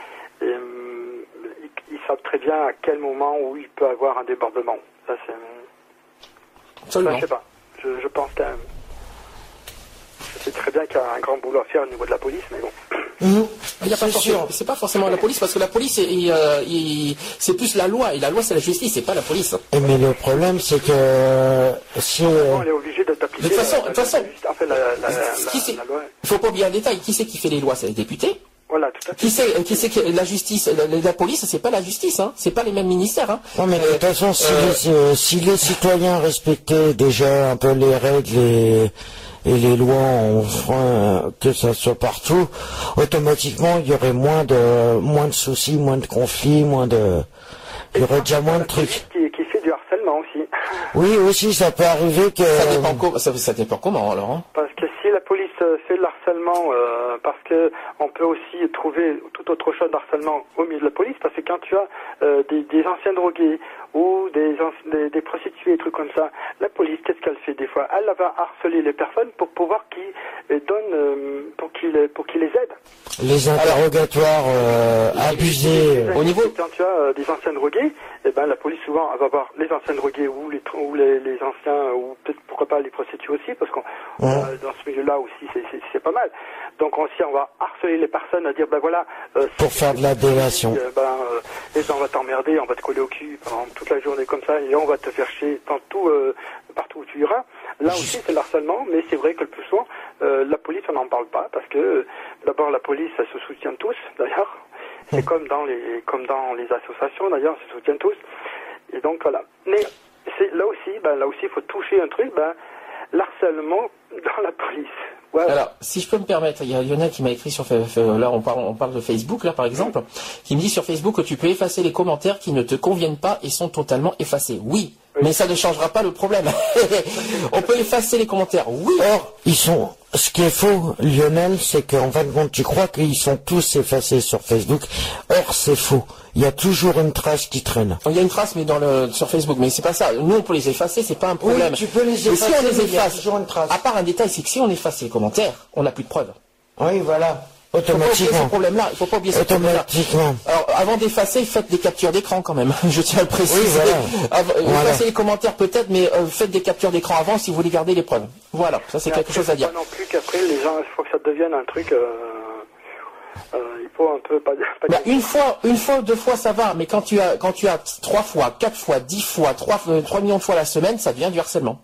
Ils savent très bien à quel moment où il peut avoir un débordement. Ça, c'est. Absolument. je sais pas. Je, pense quand même. Je sais très bien qu'il y a un grand boulot à faire au niveau de la police, mais bon. Mmh. A pas c'est pas forcément la police parce que la police, euh, c'est plus la loi et la loi c'est la justice, c'est pas la police. Mais le problème c'est que si on est obligé de toute façon, de toute façon, il faut pas oublier un détail. Qui c'est qui fait les lois? C'est les députés. Voilà, tout à fait. Qui sait, qui sait que la justice, la, la police, c'est pas la justice, hein. C'est pas les mêmes ministères, hein. Non, mais de toute façon, si, les, euh, si les citoyens respectaient déjà un peu les règles et, et les lois en frein, que ça soit partout, automatiquement, il y aurait moins de, moins de soucis, moins de conflits, moins de, il y aurait déjà moins de trucs. Qui, qui fait du harcèlement aussi. Oui, aussi, ça peut arriver que... Ça dépend, ça, ça dépend comment, alors, hein. Parce que si la police fait le harcèlement, euh, parce que on peut aussi trouver tout autre chose d'harcèlement au milieu de la police, parce que quand tu as euh, des, des anciens drogués ou des, des, des, prostituées, des trucs comme ça, la police, qu'est-ce qu'elle fait des fois? Elle va harceler les personnes pour pouvoir qu'ils euh, donnent, pour qu'ils pour qu'ils les aident. Les interrogatoires abusés. au niveau quand tu as des anciens drogués, eh ben la police souvent elle va voir les anciens drogués ou les ou les, les anciens ou peut-être pourquoi pas les prostituées aussi, parce qu'on dans ce milieu-là aussi c'est pas mal. Donc aussi on va harceler les personnes à dire ben voilà. Euh, Pour faire de la délation. Euh, ben, euh, on va t'emmerder, on va te coller au cul pendant toute la journée comme ça et on va te faire chier partout, partout où tu iras. Là aussi c'est le harcèlement, mais c'est vrai que le plus souvent la police on n'en parle pas parce que d'abord la police elle se soutient tous d'ailleurs. C'est comme dans les comme dans les associations d'ailleurs, se soutiennent tous. Et donc voilà. Mais c'est là aussi, ben là aussi il faut toucher un truc, ben l'harcèlement dans la police. Alors, si je peux me permettre, il y a Lionel qui m'a écrit sur là on parle, on parle de Facebook là par exemple, qui me dit sur Facebook que tu peux effacer les commentaires qui ne te conviennent pas et sont totalement effacés. Oui, mais ça ne changera pas le problème. on peut effacer les commentaires. Oui. Or, ils sont. Ce qui est faux, Lionel, c'est qu'en fin de compte, tu crois qu'ils sont tous effacés sur Facebook. Or, c'est faux il y a toujours une trace qui traîne. Il y a une trace, mais dans le, sur Facebook, mais c'est pas ça. Nous, on peut les effacer, c'est pas un problème. Oui, tu peux les effacer. Mais si on les efface, une trace. à part un détail, c'est que si on efface les commentaires, on n'a plus de preuves. Oui, voilà. Automatiquement. Il problème-là. Il faut pas oublier ce problème-là. Alors, avant d'effacer, faites des captures d'écran quand même. Je tiens à le préciser. Oui, voilà. Effacez les commentaires peut-être, mais euh, faites des captures d'écran avant si vous voulez garder les preuves. Voilà, ça c'est quelque chose à dire. non plus qu'après, les gens, il faut que ça devienne un truc. Euh, euh, il faut un peu pas, bah, une fois, une fois, deux fois ça va, mais quand tu as, quand tu as trois fois, quatre fois, dix fois, trois, euh, trois millions de fois la semaine, ça devient du harcèlement.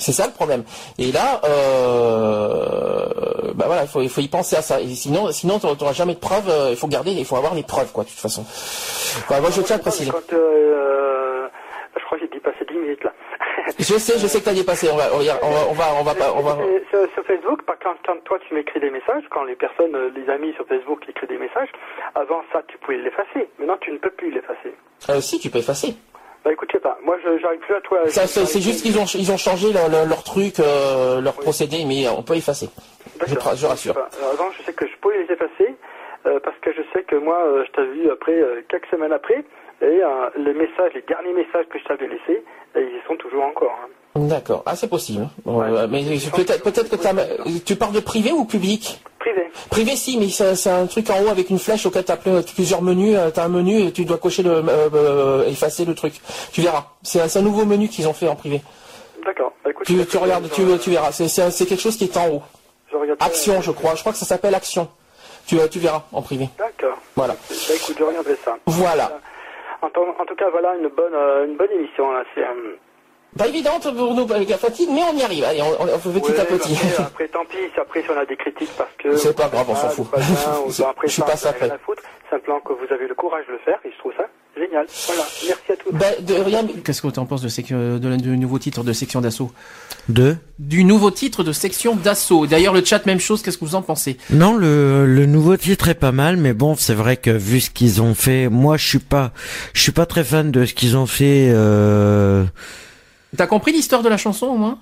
C'est ça le problème. Et là, euh, bah voilà, il faut, il faut y penser à ça. Et sinon, sinon, tu n'auras jamais de preuves. Euh, il faut garder, il faut avoir les preuves, quoi, de toute façon. moi, je tiens à préciser. Quand, euh, je crois que j'ai dépassé 10 minutes là. Je sais, je sais que tu as dépassé. On va, on va, on va, on va, on va. Sur, Facebook, quand, quand toi tu m'écris des messages, quand les personnes, euh, les amis sur Facebook écrivent des messages, avant ça tu pouvais l'effacer. Maintenant tu ne peux plus l'effacer. Euh, si, tu peux effacer. Bah écoute, je sais pas. Moi, j'arrive plus à toi. C'est juste qu'ils ont, ils ont changé leur, leur, truc, euh, leur procédé, mais on peut effacer. Je, je, rassure. Avant, je sais que je pouvais les effacer euh, parce que je sais que moi, euh, je t'ai vu après quelques semaines après, et les messages, les derniers messages que je t'avais laissés, ils y sont toujours encore. Hein. D'accord. Ah, c'est possible. mais peut-être peut que tu parles de privé ou public? Privé. Privé, si, mais c'est un truc en haut avec une flèche auquel tu as plusieurs menus. Euh, tu as un menu et tu dois cocher le, euh, euh, effacer le truc. Tu verras. C'est un, nouveau menu qu'ils ont fait en privé. D'accord. Bah, tu, regardes, tu, tu verras. C'est quelque chose qui est en haut. Action, je crois. Je crois que ça s'appelle Action. Tu, tu verras en privé. D'accord. Voilà. Bah, écoute, je regarderai ça. Voilà. En, tout cas, voilà une bonne, une bonne émission. Là. C'est pas évidente pour nous avec la fatigue, mais on y arrive. Allez, on, on fait petit à petit. Après, tant pis, après si on a des critiques parce que... C'est pas grave, on s'en fout. après, je suis pas ça après. Simplement que vous avez le courage de le faire, et je trouve ça génial. Voilà, merci à tous. Ben, de rien. Qu'est-ce que tu en penses de, de, du nouveau titre de section d'assaut De Du nouveau titre de section d'assaut. D'ailleurs, le chat, même chose, qu'est-ce que vous en pensez? Non, le, le nouveau titre est pas mal, mais bon, c'est vrai que vu ce qu'ils ont fait, moi je suis pas, je suis pas très fan de ce qu'ils ont fait... Euh T'as compris l'histoire de la chanson au moins?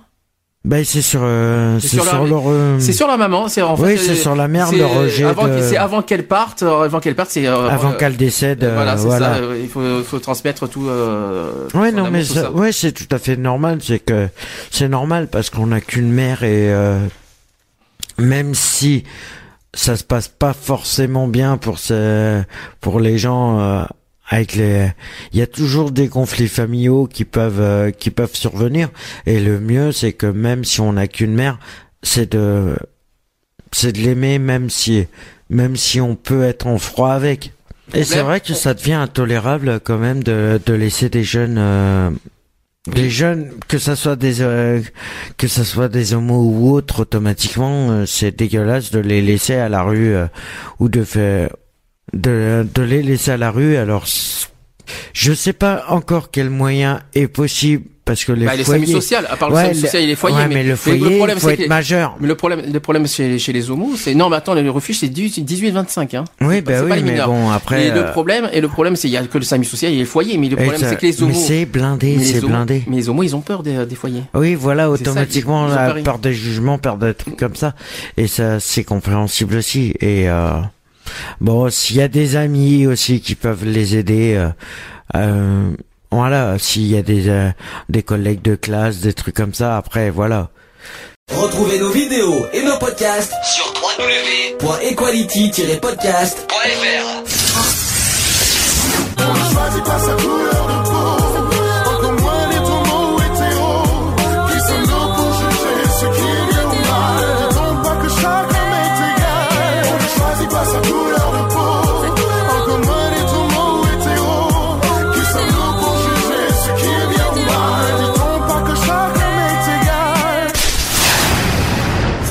Ben c'est sur euh, c'est sur, leur euh, c'est sur la maman c'est en fait oui c'est sur la mère de Roger avant c'est avant qu'elle parte euh, avant qu'elle parte c'est avant qu'elle décède voilà c'est ça il faut, faut transmettre tout ouais non mais ça, ouais c'est tout à fait normal c'est que c'est normal parce qu'on n'a qu'une mère et même si ça se passe pas forcément bien pour ce, pour les gens avec les il y a toujours des conflits familiaux qui peuvent euh, qui peuvent survenir. Et le mieux c'est que même si on n'a qu'une mère c'est de c'est de l'aimer même si même si on peut être en froid avec. Et c'est vrai que ça devient intolérable quand même de, de laisser des jeunes euh, des jeunes que ça soit des euh, que ça soit des homos ou autres automatiquement c'est dégueulasse de les laisser à la rue ou de faire de, de les laisser à la rue. Alors, je sais pas encore quel moyen est possible parce que les bah, foyers... les social, à part le ouais, social et les foyers. mais, le foyer, le problème, faut être majeur. Mais le problème, le problème chez, chez les homos, c'est non, mais attends, le refuge c'est 18-25, hein. Oui, bah oui, mais bon après. Et le euh, problème, et le problème, c'est il y a que le SAMU social et les foyers, mais le problème c'est que les homos. Mais c'est blindé, c'est blindé. Mais les homos, ils ont peur des, des foyers. Oui, voilà, automatiquement, la peur des jugements, peur des trucs comme ça, et ça, c'est compréhensible aussi, et. Euh... Bon, s'il y a des amis aussi qui peuvent les aider, euh, euh, voilà, s'il y a des, euh, des collègues de classe, des trucs comme ça, après, voilà. Retrouvez nos vidéos et nos podcasts sur www.equality-podcast.fr.